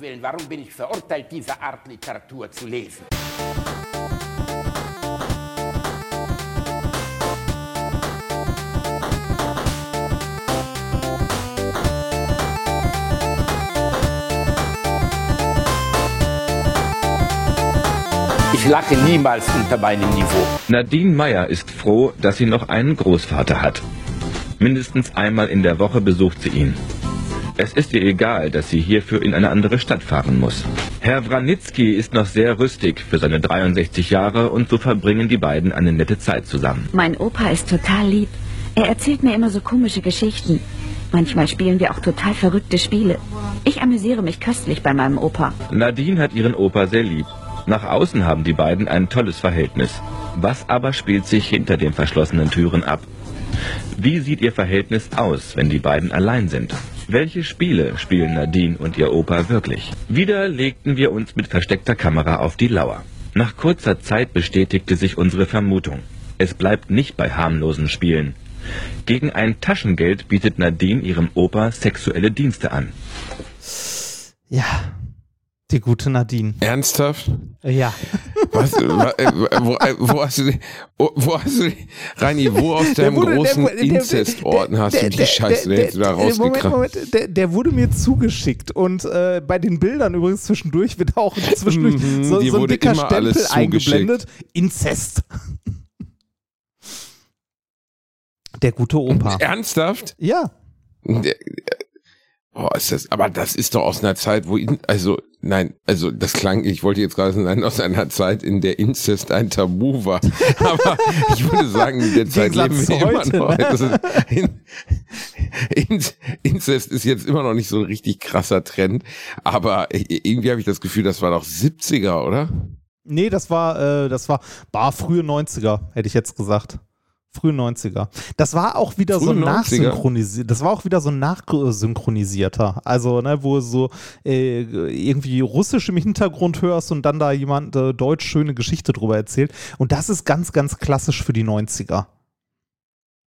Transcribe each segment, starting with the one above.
Willen, warum bin ich verurteilt, diese Art Literatur zu lesen? Ich lache niemals unter meinem Niveau. Nadine Meyer ist froh, dass sie noch einen Großvater hat. Mindestens einmal in der Woche besucht sie ihn. Es ist ihr egal, dass sie hierfür in eine andere Stadt fahren muss. Herr Wranitzky ist noch sehr rüstig für seine 63 Jahre und so verbringen die beiden eine nette Zeit zusammen. Mein Opa ist total lieb. Er erzählt mir immer so komische Geschichten. Manchmal spielen wir auch total verrückte Spiele. Ich amüsiere mich köstlich bei meinem Opa. Nadine hat ihren Opa sehr lieb. Nach außen haben die beiden ein tolles Verhältnis. Was aber spielt sich hinter den verschlossenen Türen ab? Wie sieht ihr Verhältnis aus, wenn die beiden allein sind? Welche Spiele spielen Nadine und ihr Opa wirklich? Wieder legten wir uns mit versteckter Kamera auf die Lauer. Nach kurzer Zeit bestätigte sich unsere Vermutung. Es bleibt nicht bei harmlosen Spielen. Gegen ein Taschengeld bietet Nadine ihrem Opa sexuelle Dienste an. Ja, die gute Nadine. Ernsthaft? Ja. Was, wa- äh, wo, äh, wo hast du, wo, wo hast du, Reini, wo aus deinem wurde- großen Inzestorden hast du der- die der- Scheiße der- jetzt wieder der- Moment, rausgekramt? Moment, der, der wurde mir zugeschickt und äh, bei den Bildern übrigens zwischendurch wird auch zwischendurch Mhm, so, so ein dicker Stempel eingeblendet. Inzest. Der gute Opa. Ernsthaft? Ja. Boah, ist das, aber das ist doch aus einer Zeit, wo, also, nein, also, das klang, ich wollte jetzt gerade sagen, aus einer Zeit, in der Inzest ein Tabu war. Aber ich würde sagen, in der Zeit leben wir zu immer heute, noch. ne? In, in, Inzest ist jetzt immer noch nicht so ein richtig krasser Trend, aber irgendwie habe ich das Gefühl, das war doch 70er, oder? Nee, das war, äh, das war, war frühe 90er, hätte ich jetzt gesagt. Frühe 90er. Das war auch wieder so Frühe 90er? nachsynchronisiert. Das war auch wieder so nachsynchronisierter. Also, ne, wo du so äh, irgendwie Russisch im Hintergrund hörst und dann da jemand äh, Deutsch schöne Geschichte drüber erzählt. Und das ist ganz, ganz klassisch für die 90er.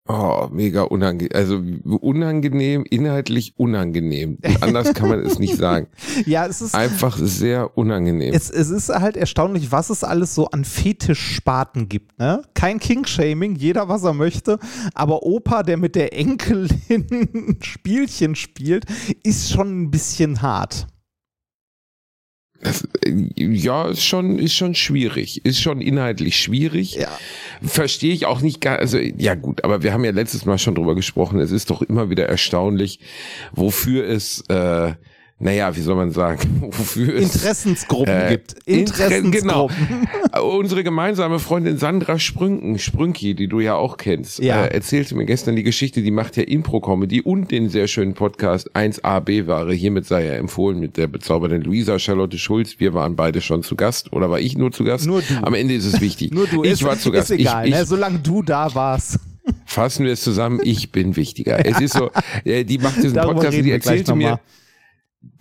Oh, mega unangenehm. Also unangenehm, inhaltlich unangenehm. Anders kann man es nicht sagen. Ja, es ist. Einfach sehr unangenehm. Es, es ist halt erstaunlich, was es alles so an Fetischsparten gibt. Ne? Kein King-Shaming, jeder was er möchte, aber Opa, der mit der Enkelin Spielchen spielt, ist schon ein bisschen hart. Das, äh, ja, ist schon, ist schon schwierig. Ist schon inhaltlich schwierig. Ja. Verstehe ich auch nicht gar, also, ja gut, aber wir haben ja letztes Mal schon drüber gesprochen. Es ist doch immer wieder erstaunlich, wofür es, äh, naja, wie soll man sagen, wofür es Interessensgruppen äh, gibt. Inter- Genau. Interessensgruppen. Unsere gemeinsame Freundin Sandra Sprünken, Sprünki, die du ja auch kennst, Ja. äh, erzählte mir gestern die Geschichte, die macht ja Impro-Comedy und den sehr schönen Podcast 1AB-Ware. Hiermit sei er empfohlen mit der bezaubernden Luisa Charlotte Schulz. Wir waren beide schon zu Gast. Oder war ich nur zu Gast? Nur du. Am Ende ist es wichtig. Nur du, ich ist, war zu Gast. ist egal, ich, ich, ne? solange du da warst. Fassen wir es zusammen, ich bin wichtiger. Es ist so, äh, die macht diesen Podcast, reden die erzählte mir, mal.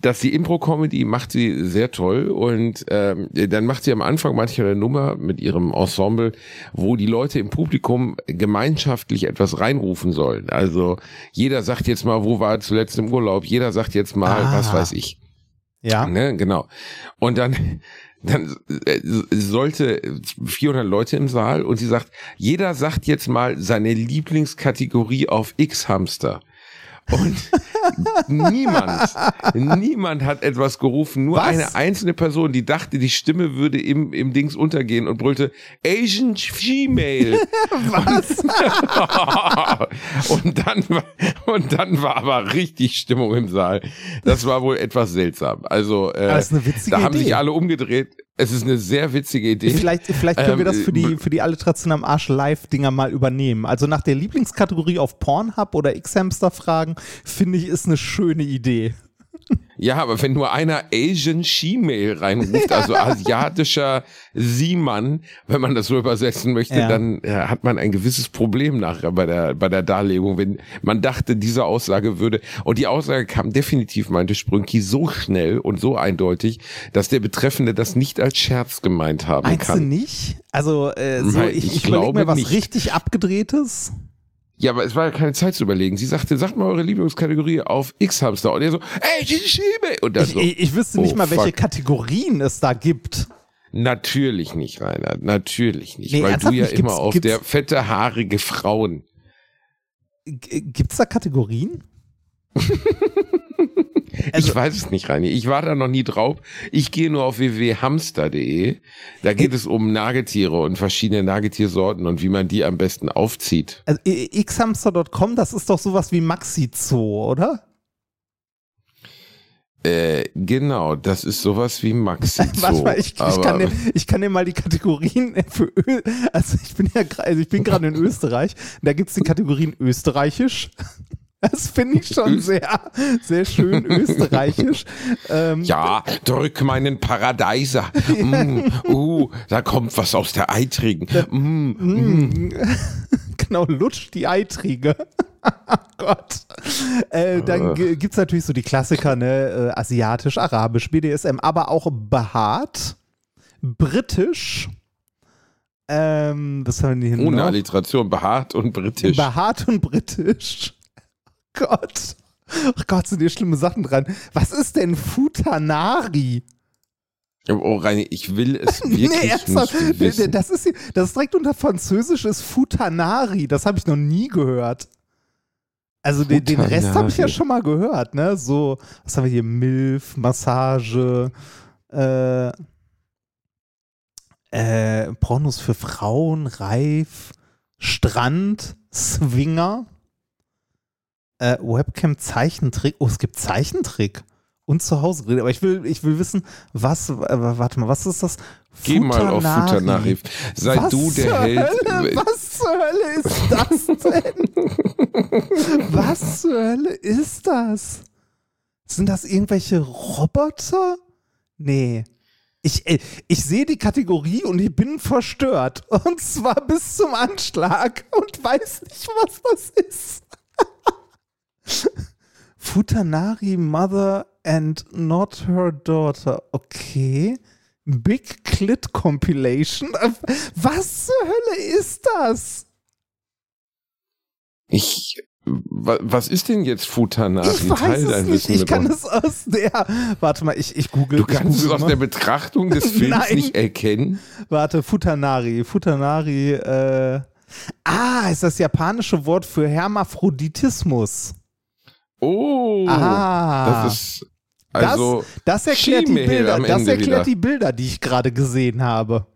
Dass die Impro-Comedy macht sie sehr toll und ähm, dann macht sie am Anfang manchmal eine Nummer mit ihrem Ensemble, wo die Leute im Publikum gemeinschaftlich etwas reinrufen sollen. Also jeder sagt jetzt mal, wo war er zuletzt im Urlaub, jeder sagt jetzt mal, Ah. was weiß ich. Ja. Ne, genau. Und dann, dann äh, sollte 400 Leute im Saal und sie sagt, jeder sagt jetzt mal seine Lieblingskategorie auf X-Hamster. Und niemand, niemand hat etwas gerufen, nur Was? eine einzelne Person, die dachte, die Stimme würde im, im Dings untergehen und brüllte Asian Female. Was? und dann war, und dann war aber richtig Stimmung im Saal. Das war wohl etwas seltsam. Also, äh, da haben Idee. sich alle umgedreht. Es ist eine sehr witzige Idee. Vielleicht, vielleicht können wir Ähm, das für die, für die Alliteration am Arsch Live-Dinger mal übernehmen. Also nach der Lieblingskategorie auf Pornhub oder X-Hamster fragen, finde ich, ist eine schöne Idee. Ja, aber wenn nur einer Asian She-Mail reinruft, also asiatischer Seemann, wenn man das so übersetzen möchte, Ja. dann äh, hat man ein gewisses Problem nachher bei der, bei der Darlegung, wenn man dachte, diese Aussage würde, und die Aussage kam definitiv, meinte Sprünki, so schnell und so eindeutig, dass der Betreffende das nicht als Scherz gemeint haben Meinst du kann. nicht? Also, äh, so, Nein, ich, ich ich glaube mir was nicht. richtig abgedrehtes. Ja, aber es war ja keine Zeit zu überlegen. Sie sagte, sagt mal eure Lieblingskategorie auf X-Hamster. Und er so, ey, die Schiebe. Und dann Ich, so, ich, ich wüsste nicht oh, mal, welche fuck. Kategorien es da gibt. Natürlich nicht, Rainer. Natürlich nicht. Nee, weil du ja nicht? immer Gibt's- auf gibt's- der fette, haarige Frauen. G gibt's da Kategorien? ich Also- weiß es nicht, Rainer. Ich war da noch nie drauf. Ich gehe nur auf www.hamster.de. Da geht es um Nagetiere und verschiedene Nagetiersorten und wie man die am besten aufzieht. Also xhamster.com, das ist doch sowas wie Maxi Zoo, oder? Äh, genau, das ist sowas wie Maxi Warte mal, ich, ich, kann dir, ich kann dir mal die Kategorien für Ö also ich bin ja also ich bin gerade in Österreich, da gibt's die Kategorien österreichisch. Das finde ich schon sehr, sehr schön österreichisch. Ähm, Ja, drück meinen Paradeiser. Mm, uh, da kommt was aus der Eitrigen. Mm, genau, lutsch die Eitrige. oh Gott. Äh, dann g- gibt's natürlich so die Klassiker, ne? Äh, Asiatisch, Arabisch, BDSM, aber auch behaart, britisch. Ähm, was haben wir hier ohne noch? Alliteration, behaart und britisch. Behaart und britisch. Gott. Ach Gott, sind hier schlimme Sachen dran. Was ist denn Futanari? oh, Reini, ich will es wirklich nee, ernsthaft. nicht wissen. Das ist, hier- das ist direkt unter Französisch ist Futanari. Das habe ich noch nie gehört. Also den, den Rest habe ich ja schon mal gehört, ne? So, was haben wir hier? Milf, Massage, äh, äh, Pornos für Frauen, Reif, Strand, Swinger, äh, Webcam, Zeichentrick. Oh, es gibt Zeichentrick. Und zu Hause reden. Aber ich will, ich will wissen, was, äh, warte mal, was ist das? Geh mal auf Futanari. Futanari. Sei Was du der Held. Hölle? Was zur Hölle ist das denn? Was zur Hölle ist das? Sind das irgendwelche Roboter? Nee. Ich, äh, ich sehe die Kategorie und ich bin verstört. Und zwar bis zum Anschlag und weiß nicht, was das ist. Futanari Mother and not her daughter. Okay. Big Clit Compilation. Was zur Hölle ist das? Ich, wa- was ist denn jetzt Futanari? Ich weiß Teil es nicht. Ich kann es aus der. Warte mal, ich, ich google. Du kannst ich es google aus mal. der Betrachtung des Films nicht erkennen. Warte, Futanari. Futanari, äh. Ah, ist das japanische Wort für Hermaphroditismus. Oh, Ah. das ist also Das erklärt die Bilder. Das Ende erklärt wieder. die Bilder, die ich gerade gesehen habe.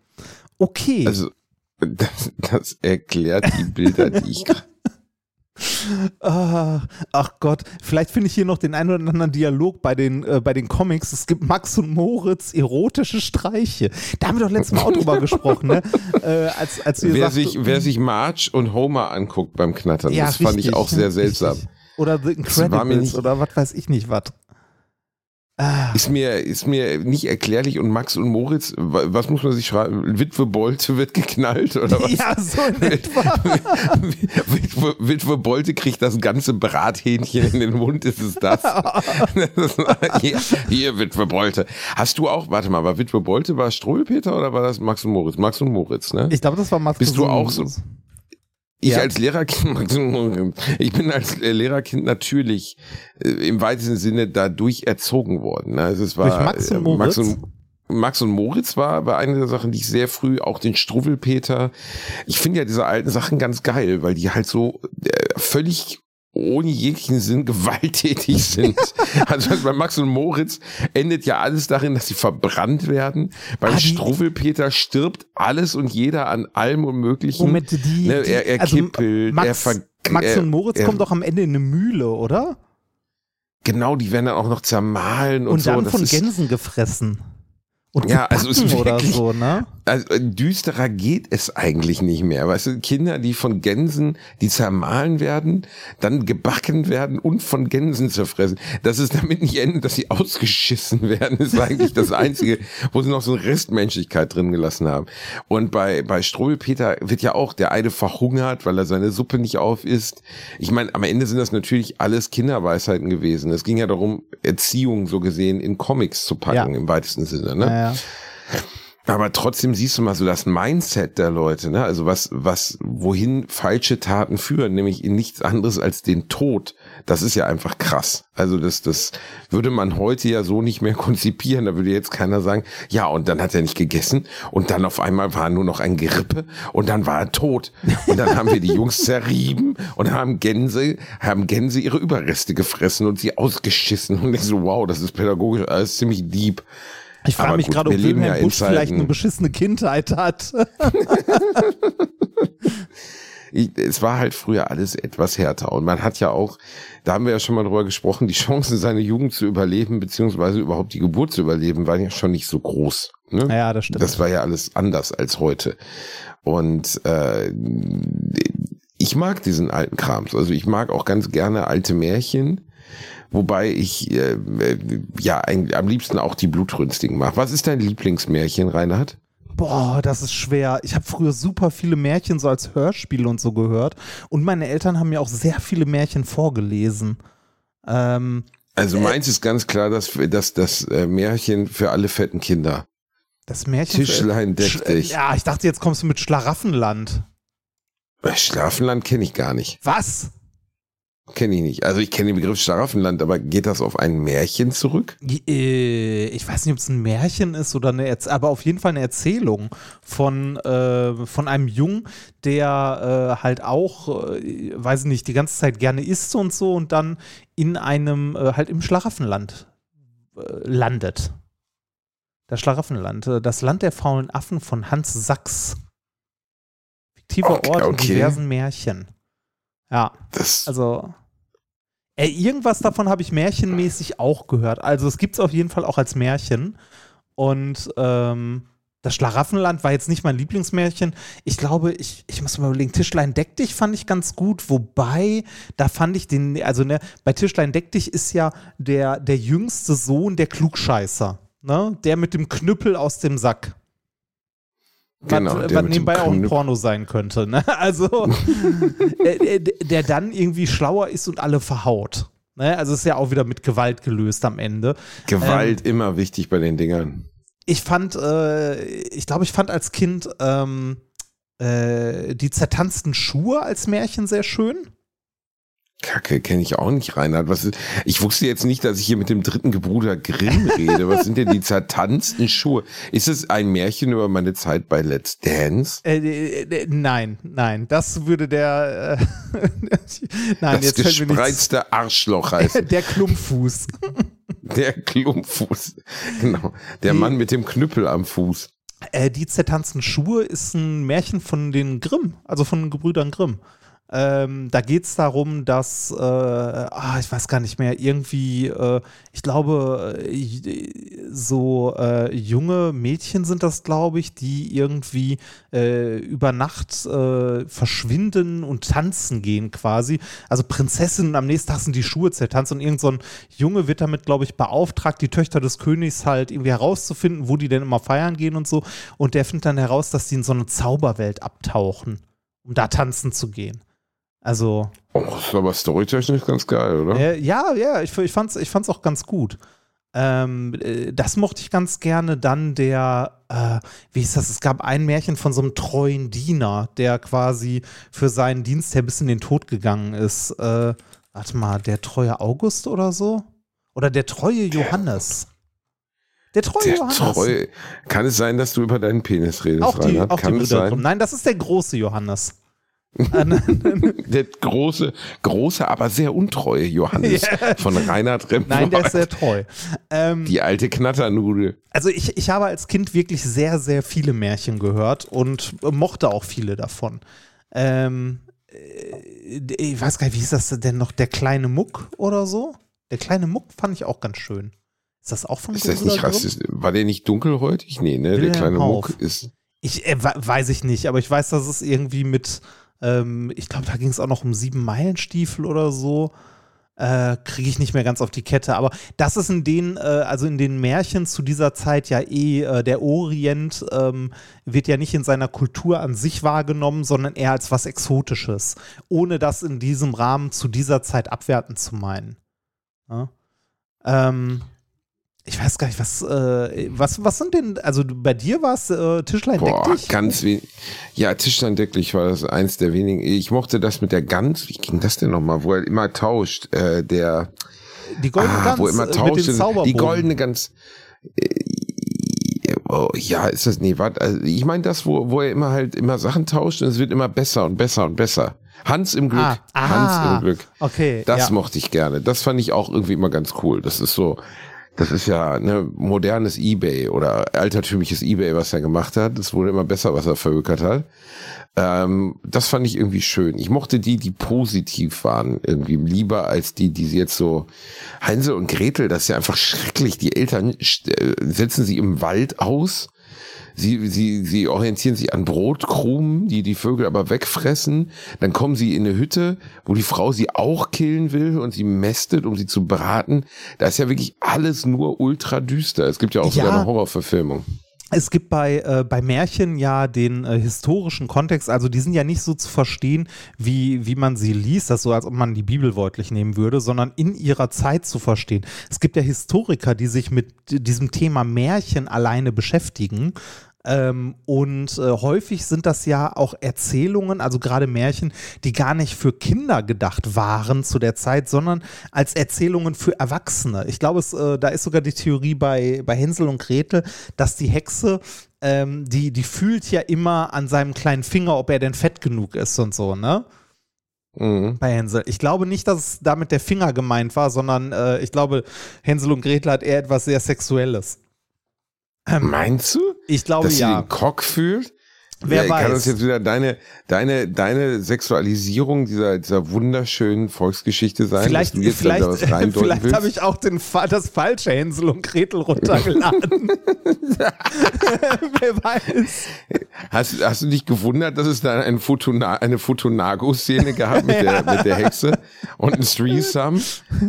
Okay. also das, das erklärt die Bilder, die ich gerade Ah, ach Gott, vielleicht finde ich hier noch den einen oder anderen Dialog bei den, äh, bei den Comics. Es gibt Max und Moritz erotische Streiche. Da haben wir doch letztes Mal auch drüber gesprochen, ne? Äh, als, als wir Wer sagten- sich, wer sich Marge und Homer anguckt beim Knattern, Ja, das fand richtig, ich auch sehr richtig. Oder The Incredibles oder was weiß ich nicht was. Ah, Ist mir, ist mir nicht erklärlich und Max und Moritz, wa- was muss man sich schreiben? Witwe Bolte wird geknallt oder was? ja, so in etwa. Witwe, Witwe Bolte kriegt das ganze Brathähnchen in den Mund, ist es das? Das war- hier, hier, Witwe Bolte. Hast du auch, warte mal, war Witwe Bolte, war Struwelpeter oder war das Max und Moritz? Max und Moritz, ne? Ich glaube, das war Max Bist du auch so- Ich Ja. als Lehrerkind, ich bin als Lehrerkind natürlich äh, im weitesten Sinne dadurch erzogen worden. ne? Also es war Durch Max und äh, Moritz? Max und, Max und Moritz war, war eine der Sachen, die ich sehr früh, auch den Struwwelpeter. Ich finde ja diese alten Sachen ganz geil, weil die halt so äh, völlig ohne jeglichen Sinn gewalttätig sind. also bei Max und Moritz endet ja alles darin, dass sie verbrannt werden. Beim Ah, Struwwelpeter stirbt alles und jeder an allem und Möglichen. Moment, die, Ne, er- er also kippelt, Max, er Max und Moritz er- kommt doch am Ende in eine Mühle, oder? Genau, die werden dann auch noch zermahlen und, Und, so. dann Das von Gänsen gefressen. Und Ja, also ist wirklich- so, ne? Also düsterer geht es eigentlich nicht mehr. Weißt du, Kinder, die von Gänsen, die zermahlen werden, dann gebacken werden und von Gänsen zerfressen. Das ist damit nicht endet, dass sie ausgeschissen werden, ist eigentlich das Einzige, wo sie noch so eine Restmenschlichkeit drin gelassen haben. Und bei, bei Struwelpeter wird ja auch der eine verhungert, weil er seine Suppe nicht auf isst. Ich meine, am Ende sind das natürlich alles Kinderweisheiten gewesen. Es ging ja darum, Erziehung so gesehen in Comics zu packen, Ja. im weitesten Sinne. Ne? Naja. Aber trotzdem siehst du mal so das Mindset der Leute, ne? Also was, was, wohin falsche Taten führen, nämlich in nichts anderes als den Tod. Das ist ja einfach krass. Also das, das würde man heute ja so nicht mehr konzipieren. Da würde jetzt keiner sagen, ja, und dann hat er nicht gegessen und dann auf einmal war nur noch ein Gerippe und dann war er tot. Und dann haben wir die Jungs zerrieben und haben Gänse, haben Gänse ihre Überreste gefressen und sie ausgeschissen. Und ich so, wow, das ist pädagogisch alles ziemlich deep. Ich frage mich gerade, ob Wilhelm ja Busch vielleicht eine beschissene Kindheit hat. ich, es war halt früher alles etwas härter. Und man hat ja auch, da haben wir ja schon mal drüber gesprochen, die Chancen, seine Jugend zu überleben, beziehungsweise überhaupt die Geburt zu überleben, waren ja schon nicht so groß. Ne? ja, das stimmt. Das war ja alles anders als heute. Und äh, ich mag diesen alten Krams. Also ich mag auch ganz gerne alte Märchen. Wobei ich äh, äh, ja eigentlich am liebsten auch die Blutrünstigen mag. Was ist dein Lieblingsmärchen, Reinhard? Boah, das ist schwer. Ich habe früher super viele Märchen so als Hörspiel und so gehört. Und meine Eltern haben mir auch sehr viele Märchen vorgelesen. Ähm, Also meins ist ganz klar, dass das, das äh, Märchen für alle fetten Kinder. das Märchen. Tischlein deck Sch- dich. Ja, ich dachte, jetzt kommst du mit Schlaraffenland. Äh, Schlafenland kenne ich gar nicht. Was? Kenne ich nicht. Also ich kenne den Begriff Schlaraffenland, aber geht das auf ein Märchen zurück? Äh, Ich weiß nicht, ob es ein Märchen ist oder eine, Erz aber auf jeden Fall eine Erzählung von, äh, von einem Jungen, der äh, halt auch, äh, weiß ich nicht, die ganze Zeit gerne isst und so und dann in einem, äh, halt im Schlaraffenland äh, landet. Das Schlaraffenland, äh, das Land der faulen Affen von Hans Sachs. Fiktiver Okay, Ort in okay. diversen Märchen. Ja. Das, Also, ey, irgendwas davon habe ich märchenmäßig auch gehört. Also, es gibt es auf jeden Fall auch als Märchen. Und ähm, das Schlaraffenland war jetzt nicht mein Lieblingsmärchen. Ich glaube, ich, ich muss mal überlegen, Tischlein deck dich fand ich ganz gut, wobei, da fand ich den, also ne, bei Tischlein deck dich ist ja der, der jüngste Sohn der Klugscheißer. Ne? Der mit dem Knüppel aus dem Sack. Genau, was, der was dem nebenbei auch ein. Porno sein könnte. Ne? Also, äh, äh, der dann irgendwie schlauer ist und alle verhaut. Ne? Also ist ja auch wieder mit Gewalt gelöst am Ende. Gewalt ähm, immer wichtig bei den Dingern. Ich fand, äh, ich glaube, ich fand als Kind ähm, äh, die zertanzten Schuhe als Märchen sehr schön. Kacke, kenne ich auch nicht, Reinhard. Was ist, ich wusste jetzt nicht, dass ich hier mit dem dritten Gebruder Grimm rede. Was sind denn die zertanzten Schuhe? Ist es ein Märchen über meine Zeit bei Let's Dance? Äh, äh, äh, nein, nein, das würde der. Äh, nein, das jetzt gespreizte Arschloch heißt Der Klumpfuß. der Klumpfuß. Genau. Der Die- Mann mit dem Knüppel am Fuß. Äh, die zertanzten Schuhe ist ein Märchen von den Grimm, also von den Gebrüdern Grimm. Ähm, da geht es darum, dass, äh, ah, ich weiß gar nicht mehr, irgendwie, äh, ich glaube, äh, so äh, junge Mädchen sind das, glaube ich, die irgendwie äh, über Nacht äh, verschwinden und tanzen gehen quasi. Also Prinzessinnen, am nächsten Tag sind die Schuhe zertanzt und irgend so ein Junge wird damit, glaube ich, beauftragt, die Töchter des Königs halt irgendwie herauszufinden, wo die denn immer feiern gehen und so. Und der findet dann heraus, dass die in so eine Zauberwelt abtauchen, um da tanzen zu gehen. Also, Oh, das ist aber storytechnisch ganz geil, oder? äh, ja, ja, ich, ich fand's, ich fand's auch ganz gut. Ähm, äh, das mochte ich ganz gerne. Dann der, äh, wie ist das? Es gab ein Märchen von so einem treuen Diener, der quasi für seinen Dienst her bis in den Tod gegangen ist. Äh, warte mal, der treue August oder so? Oder der treue Johannes? Der treue Der Johannes. treu. Kann es sein, dass du über deinen Penis redest, auch die, Reinhard? auch die Kann es Brüder? Grimm. Nein, das ist der große Johannes. Der große, große, aber sehr untreue Johannes Ja. von Reinhard Remford. nein, der ist sehr treu. Ähm, Die alte Knatternudel. Also ich, ich habe als Kind wirklich sehr, sehr viele Märchen gehört und mochte auch viele davon. Ähm, äh, ich weiß gar nicht, wie hieß das denn noch? Der kleine Muck oder so? Der kleine Muck fand ich auch ganz schön. Ist das auch von Ist das nicht rassistisch? War der nicht dunkelhäutig? Nee, ne? Der Wilhelm kleine Hauff. Muck ist. Ich äh, we- weiß ich nicht, aber ich weiß, dass es irgendwie mit, ähm, ich glaube, da ging es auch noch um sieben Meilenstiefel oder so. Äh, Kriege ich nicht mehr ganz auf die Kette. Aber das ist in den, äh, also in den Märchen zu dieser Zeit ja eh, äh, der Orient ähm, wird ja nicht in seiner Kultur an sich wahrgenommen, sondern eher als was Exotisches. Ohne das in diesem Rahmen zu dieser Zeit abwertend zu meinen. Ja? Ähm, ich weiß gar nicht, was, äh, was, was sind denn, also bei dir war es äh, Tischlein Boah, deck dich? ganz wenig. Ja, Tischlein deck dich war das eins der wenigen. Ich mochte das mit der Gans, wie ging das denn nochmal, wo er immer tauscht, äh, der, Die goldene ah, Gans wo immer äh, mit tauscht, die goldene Gans. Äh, oh, ja, ist das, nee, warte, also ich meine das, wo, wo er immer halt immer Sachen tauscht und es wird immer besser und besser und besser. Hans im Glück, Ah. Hans im Glück. Okay, Das ja. mochte ich gerne. Das fand ich auch irgendwie immer ganz cool. Das ist so, das ist ja ne, modernes Ebay oder altertümliches Ebay, was er gemacht hat. Es wurde immer besser, was er verhökert hat. Ähm, das fand ich irgendwie schön. Ich mochte die, die positiv waren, irgendwie lieber als die, die sie jetzt so Hänsel und Gretel, das ist ja einfach schrecklich. Die Eltern äh, setzen sie im Wald aus. Sie, sie, sie orientieren sich an Brotkrumen, die die Vögel aber wegfressen. Dann kommen sie in eine Hütte, wo die Frau sie auch killen will und sie mästet, um sie zu braten. Da ist ja wirklich alles nur ultra düster. Es gibt ja auch sogar Ja. eine Horrorverfilmung. Es gibt bei, äh, bei Märchen ja den äh, historischen Kontext, also die sind ja nicht so zu verstehen, wie, wie man sie liest, das so, als ob man die Bibel wörtlich nehmen würde, sondern in ihrer Zeit zu verstehen. Es gibt ja Historiker, die sich mit diesem Thema Märchen alleine beschäftigen. Ähm, und äh, häufig sind das ja auch Erzählungen, also gerade Märchen, die gar nicht für Kinder gedacht waren zu der Zeit, sondern als Erzählungen für Erwachsene. Ich glaube, es, äh, da ist sogar die Theorie bei, bei Hänsel und Gretel, dass die Hexe, ähm, die, die fühlt ja immer an seinem kleinen Finger, ob er denn fett genug ist und so, ne? Mhm. Bei Hänsel. Ich glaube nicht, dass es damit der Finger gemeint war, sondern äh, ich glaube, Hänsel und Gretel hat eher etwas sehr Sexuelles. Meinst du? Ich glaube dass sie ja. den Cock fühlt? Wer ja, Kann weiß. uns jetzt wieder deine, deine, deine Sexualisierung dieser, dieser wunderschönen Volksgeschichte sein, Vielleicht, vielleicht, vielleicht habe ich auch den, das falsche Hänsel und Gretel runtergeladen. Wer weiß. Hast, hast du dich gewundert, dass es da ein Futuna, eine Futunago-Szene gab mit der, mit der Hexe und ein Threesome?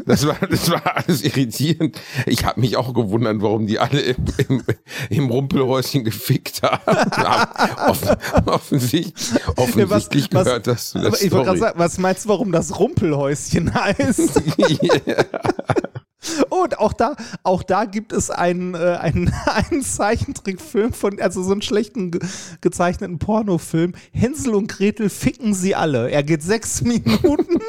Das war, das war alles irritierend. Ich habe mich auch gewundert, warum die alle im, im, im Rumpelhäuschen gefickt haben. Offen, offensichtlich offensichtlich was- gehört das zu der ich wollte gerade sagen, was meinst du, warum das Rumpelhäuschen heißt? Und auch da, auch da gibt es einen, äh, einen, einen Zeichentrickfilm von, also so einen schlechten ge gezeichneten Pornofilm. Hänsel und Gretel ficken sie alle. Er geht sechs Minuten.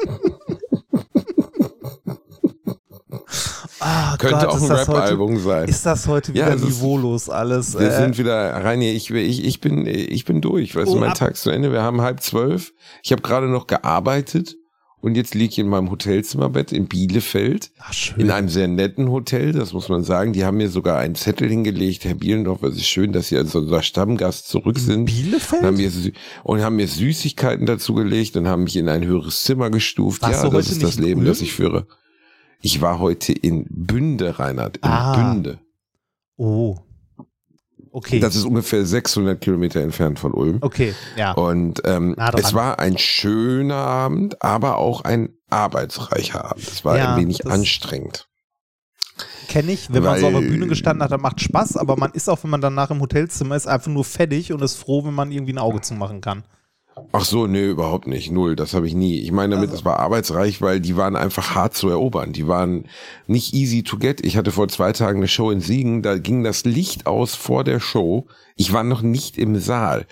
Ah, Könnte Gott, auch ein Rap-Album sein. Ist das heute Ja, wieder ist- niveaulos alles? Wir Äh, sind wieder, Reini, ich, ich, ich, bin, ich bin durch. Weißt Oh, du, mein ab- Tag ist zu Ende. Wir haben halb zwölf. Ich habe gerade noch gearbeitet und jetzt liege ich in meinem Hotelzimmerbett in Bielefeld. ach, schön. In einem sehr netten Hotel, das muss man sagen. Die haben mir sogar einen Zettel hingelegt, Herr Bielendorf, es ist schön, dass Sie als unser Stammgast zurück sind. Bielefeld? Und haben, mir, und haben mir Süßigkeiten dazu gelegt und haben mich in ein höheres Zimmer gestuft. Warst ja, das ist das in Leben, Ulm? das ich führe. Ich war heute in Bünde, Reinhard, in Ah. Bünde. Oh. Okay. Das ist ungefähr 600 Kilometer entfernt von Ulm. okay, ja. Und ähm, es war ein schöner Abend, aber auch ein arbeitsreicher Abend. Es war Ja, ein wenig anstrengend. Kenne ich, wenn man so auf der Weil- Bühne gestanden hat, dann macht Spaß, aber man ist auch, wenn man danach im Hotelzimmer ist, einfach nur fertig und ist froh, wenn man irgendwie ein Auge zumachen kann. Ach so, nee, überhaupt nicht. Null, das habe ich nie. Ich meine damit, es war arbeitsreich, weil die waren einfach hart zu erobern. Die waren nicht easy to get. Ich hatte vor zwei Tagen eine Show in Siegen, da ging das Licht aus vor der Show. Ich war noch nicht im Saal.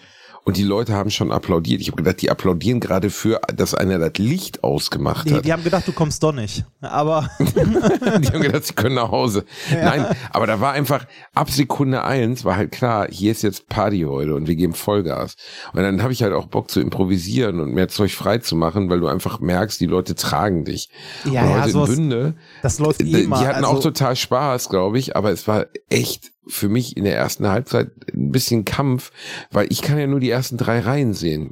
Und die Leute haben schon applaudiert. Ich habe gedacht, die applaudieren gerade für, dass einer das Licht ausgemacht Die, hat. die haben gedacht, du kommst doch nicht. Aber Die haben gedacht, sie können nach Hause. Nein, aber da war einfach, ab Sekunde eins war halt klar, hier ist jetzt Party heute und wir geben Vollgas. Und dann habe ich halt auch Bock zu improvisieren und mehr Zeug frei zu machen, weil du einfach merkst, die Leute tragen dich. Ja, und ja, heute sowas- in Bünde, das läuft eh die immer. hatten also, auch total Spaß, glaube ich, aber es war echt für mich in der ersten Halbzeit ein bisschen Kampf, weil ich kann ja nur die ersten drei Reihen sehen.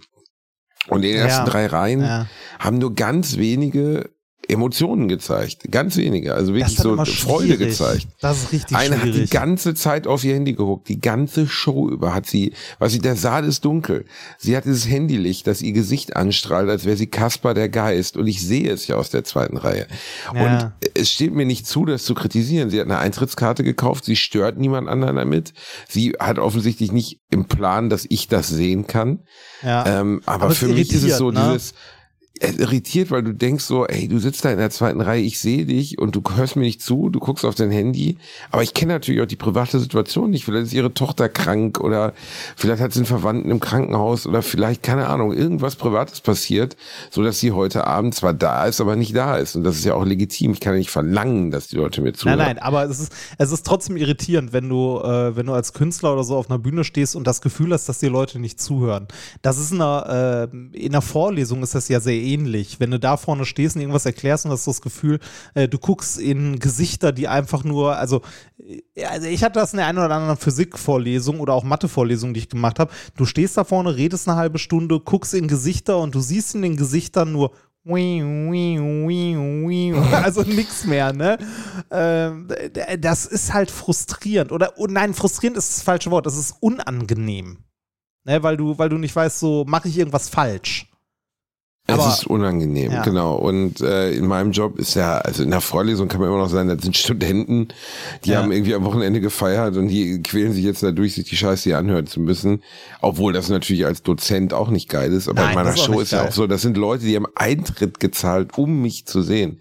Und in den Ja. ersten drei Reihen Ja. haben nur ganz wenige Emotionen gezeigt. Ganz wenige. Also wirklich so Freude schwierig. gezeigt. Das ist richtig Eine hat die schwierig. ganze Zeit auf ihr Handy geguckt, die ganze Show über hat sie, was sie, der Saal ist dunkel. Sie hat dieses Handylicht, das ihr Gesicht anstrahlt, als wäre sie Kaspar der Geist. Und ich sehe es ja aus der zweiten Reihe. Ja. Und es steht mir nicht zu, das zu kritisieren. Sie hat eine Eintrittskarte gekauft, sie stört niemand anderen damit. Sie hat offensichtlich nicht im Plan, dass ich das sehen kann. ja. Ähm, aber, Aber für mich ist es so ne? dieses, irritiert, weil du denkst so, ey, du sitzt da in der zweiten Reihe, ich sehe dich und du hörst mir nicht zu, du guckst auf dein Handy, aber ich kenne natürlich auch die private Situation nicht. Vielleicht ist ihre Tochter krank oder vielleicht hat sie einen Verwandten im Krankenhaus oder vielleicht, keine Ahnung, irgendwas Privates passiert, so dass sie heute Abend zwar da ist, aber nicht da ist. Und das ist ja auch legitim. Ich kann ja nicht verlangen, dass die Leute mir zuhören. Nein, nein, aber es ist, es ist trotzdem irritierend, wenn du, äh, wenn du als Künstler oder so auf einer Bühne stehst und das Gefühl hast, dass die Leute nicht zuhören. Das ist in einer, äh, in einer Vorlesung ist das ja sehr ähnlich. Wenn du da vorne stehst und irgendwas erklärst und hast das Gefühl, äh, du guckst in Gesichter, die einfach nur, also, äh, also ich hatte das in der einen oder anderen Physikvorlesung oder auch Mathevorlesung, die ich gemacht habe. Du stehst da vorne, redest eine halbe Stunde, guckst in Gesichter und du siehst in den Gesichtern nur also nichts mehr, ne? Ähm, das ist halt frustrierend. Oder oh nein, frustrierend ist das falsche Wort, das ist unangenehm. Ne, weil du, weil du nicht weißt, so mache ich irgendwas falsch. Es Aber- ist unangenehm, Ja. genau. Und äh, in meinem Job ist ja, also in der Vorlesung kann man immer noch sagen, das sind Studenten, die Ja. haben irgendwie am Wochenende gefeiert und die quälen sich jetzt dadurch, sich die Scheiße hier anhören zu müssen. Obwohl das natürlich als Dozent auch nicht geil ist. Aber Nein, in meiner ist Show ist ja auch so, das sind Leute, die haben Eintritt gezahlt, um mich zu sehen.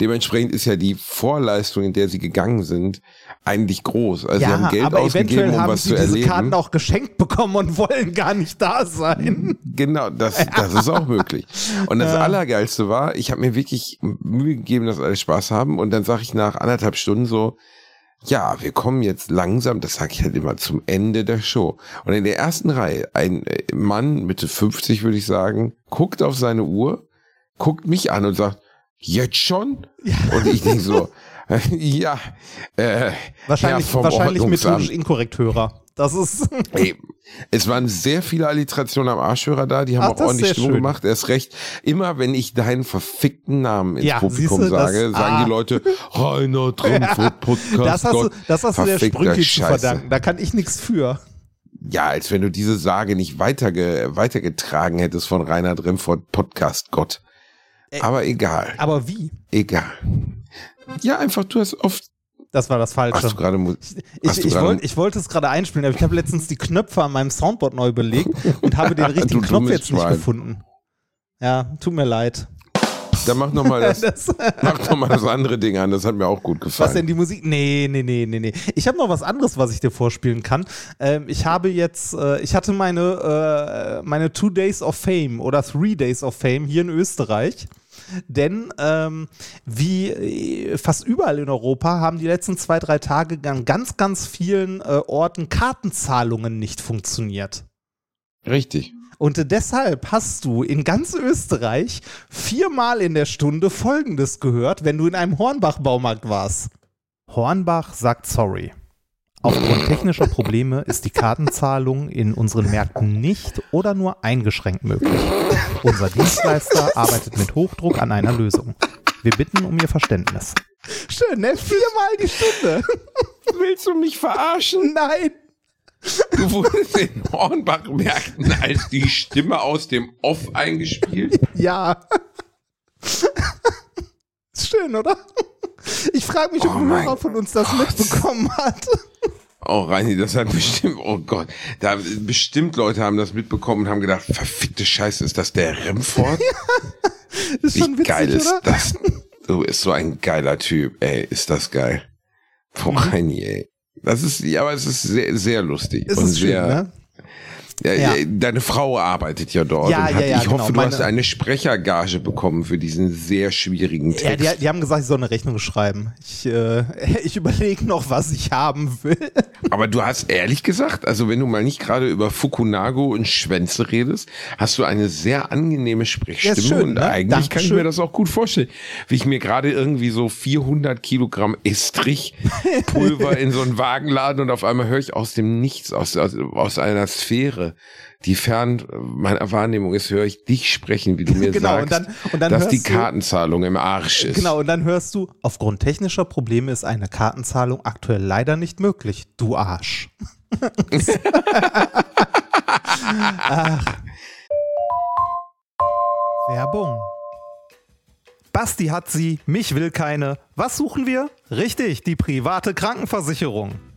Dementsprechend ist ja die Vorleistung, in der sie gegangen sind, eigentlich groß. Also sie haben Geld aber ausgegeben, eventuell um haben was sie zu diese erleben. Karten auch geschenkt bekommen und wollen gar nicht da sein. Genau, das, das ist auch möglich. Und das Allergeilste war, ich habe mir wirklich Mühe gegeben, dass alle Spaß haben. Und dann sage ich nach anderthalb Stunden so, ja, wir kommen jetzt langsam, das sage ich halt immer, zum Ende der Show. Und in der ersten Reihe, ein äh, Mann, Mitte 50 würde ich sagen, guckt auf seine Uhr, guckt mich an und sagt, jetzt schon? Und ich denke so, ja, äh, Wahrscheinlich, vom wahrscheinlich methodisch inkorrekt Hörer. Das ist. Ey, es waren sehr viele Alliterationen am Arschhörer da, die haben Ach, auch das ordentlich Stimmung schön. gemacht. Erst recht, immer wenn ich deinen verfickten Namen ins Ja, Publikum siehste, das- sage, sagen ah. die Leute, Rainer Trumfurt Podcast. Das hast du, Gott, das hast du der Sprünki zu verdanken. Da kann ich nichts für. Ja, als wenn du diese Sage nicht weiterge weitergetragen hättest von Rainer Dremford Podcast Gott. Aber egal, Aber wie? egal. Ja, einfach, du hast oft, Das war das hast Falsche. du gerade, Ich, hast du ich, gerade- wollt, ich wollte es gerade einspielen, aber ich habe letztens die Knöpfe an meinem Soundboard neu belegt und habe den richtigen Du Knopf jetzt nicht Schwein. gefunden. Ja, tut mir leid. dann mach noch mal das, Das, mach noch mal das andere Ding an, das hat mir auch gut gefallen. was denn die Musik? Nee, nee, nee, nee, nee. Ich habe noch was anderes, was ich dir vorspielen kann. Ähm, ich habe jetzt, äh, ich hatte meine, äh, meine Two Days of Fame oder Three Days of Fame hier in Österreich. Denn ähm, wie äh, fast überall in Europa haben die letzten zwei, drei Tage an ganz, ganz vielen äh, Orten Kartenzahlungen nicht funktioniert. Richtig. Und deshalb hast du in ganz Österreich viermal in der Stunde Folgendes gehört, wenn du in einem Hornbach-Baumarkt warst. Hornbach sagt sorry. Aufgrund technischer Probleme ist die Kartenzahlung in unseren Märkten nicht oder nur eingeschränkt möglich. Unser Dienstleister arbeitet mit Hochdruck an einer Lösung. Wir bitten um Ihr Verständnis. Schön, ne? Viermal die Stunde. Willst du mich verarschen? Nein. Du wurdest in Hornbach-Märkten als die Stimme aus dem Off eingespielt. Ja. Ist schön, oder? Ich frage mich, ob Oh Hörer von uns das mitbekommen hat. Oh, Reini, das hat bestimmt, oh Gott, da bestimmt Leute haben das mitbekommen und haben gedacht, verfickte Scheiße, ist das der Remford? Ist Wie schon witzig, geil ist oder? das? Du bist so ein geiler Typ, ey, ist das geil. Boah, Mhm. Reini, ey. Das ist, ja, aber es ist sehr, sehr lustig. Ist und es schön, sehr, ne? Ja, ja. Deine Frau arbeitet ja dort. Ja, und ja, hat, ja, ich hoffe, genau, du meine- hast eine Sprechergage bekommen für diesen sehr schwierigen Text. Ja, die, die haben gesagt, ich soll eine Rechnung schreiben. Ich, äh, ich überlege noch, was ich haben will. Aber du hast ehrlich gesagt, also wenn du mal nicht gerade über Fukunago und Schwänze redest, hast du eine sehr angenehme Sprechstimme Ja, schön, und ne? eigentlich kann ich Dankeschön. mir das auch gut vorstellen, wie ich mir gerade irgendwie so 400 Kilogramm Estrichpulver in so einen Wagen laden und auf einmal höre ich aus dem Nichts, aus, aus, aus einer Sphäre, die fern meiner Wahrnehmung ist, höre ich dich sprechen, wie du mir Genau, sagst, und dann- und dann dass die du- Kartenzahlung im Arsch ist. Genau, und dann hörst du, aufgrund technischer Probleme ist eine Kartenzahlung aktuell leider nicht möglich. Du Arsch. Ach. Werbung. Basti hat sie, mich will keine. Was suchen wir? Richtig, die private Krankenversicherung.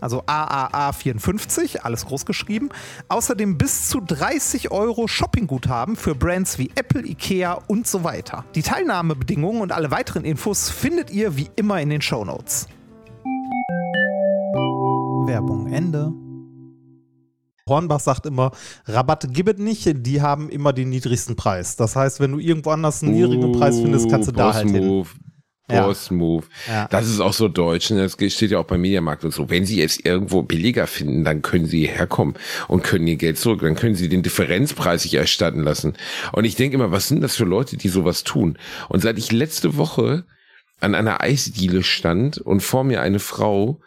also AAA54, alles groß geschrieben. Außerdem bis zu 30 Euro Shoppingguthaben für Brands wie Apple, Ikea und so weiter. Die Teilnahmebedingungen und alle weiteren Infos findet ihr wie immer in den Show Notes. Werbung Ende. Hornbach sagt immer, Rabatte gibt es nicht, die haben immer den niedrigsten Preis. Das heißt, wenn du irgendwo anders einen niedrigen Preis findest, kannst du da halt hin. Boss Move. Ja. Das ist auch so deutsch. Ne? Das steht ja auch beim Mediamarkt und so. Wenn Sie es irgendwo billiger finden, dann können Sie herkommen und können Ihr Geld zurück. Dann können Sie den Differenzpreis sich erstatten lassen. Und ich denke immer, was sind das für Leute, die sowas tun? Und seit ich letzte Woche an einer Eisdiele stand und vor mir eine Frau,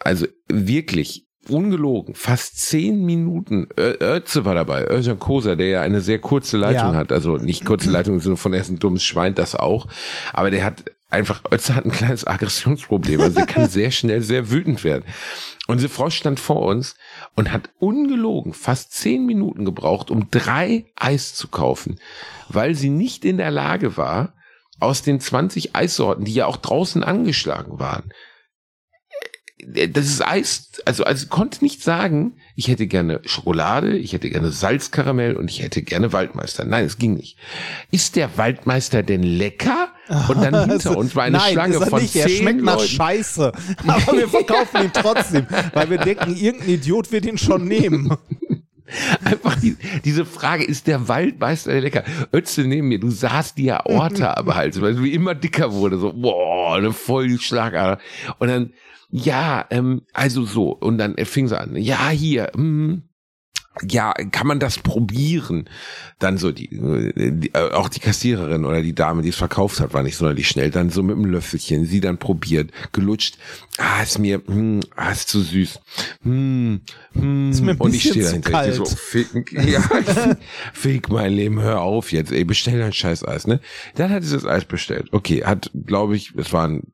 also wirklich ungelogen, fast zehn Minuten, Ötze war dabei, Özcan Kosa, der ja eine sehr kurze Leitung Ja. hat, also nicht kurze Leitung, sondern von er ist ein dummes Schwein, das auch, aber der hat einfach, Ötze hat ein kleines Aggressionsproblem, also er kann sehr schnell sehr wütend werden. Und diese Frau stand vor uns und hat ungelogen fast zehn Minuten gebraucht, um drei Eis zu kaufen, weil sie nicht in der Lage war, aus den 20 Eissorten, die ja auch draußen angeschlagen waren, das ist Eis, also, also konnte nicht sagen, ich hätte gerne Schokolade, ich hätte gerne Salzkaramell und ich hätte gerne Waldmeister. Nein, es ging nicht. Ist der Waldmeister denn lecker? Und dann hinter Also, uns war eine Nein, Schlange ist er von nicht. zehn Er schmeckt nach Leuten. Scheiße. Aber wir verkaufen ihn trotzdem, weil wir denken, irgendein Idiot wird ihn schon nehmen. Einfach die, diese Frage, ist der Waldmeister lecker? Ötze neben mir, du sahst die Aorta am Hals, weil du immer dicker wurde, so, boah, eine voll Schlagader. Und dann, ja, ähm, also so, und dann fing sie an, ja, hier, hm, ja, kann man das probieren? Dann so die, die äh, auch die Kassiererin oder die Dame, die es verkauft hat, war nicht sonderlich schnell. Dann so mit einem Löffelchen, sie dann probiert, gelutscht. Ah, ist mir, hm, ah, ist zu süß. Hm, hm. Ist mir ein und ich stehe dahinter, ich so, fick, ja, fick mein Leben, hör auf jetzt, ey, bestell dein scheiß Eis, ne? Dann hat sie das Eis bestellt. Okay, hat, glaube ich, es waren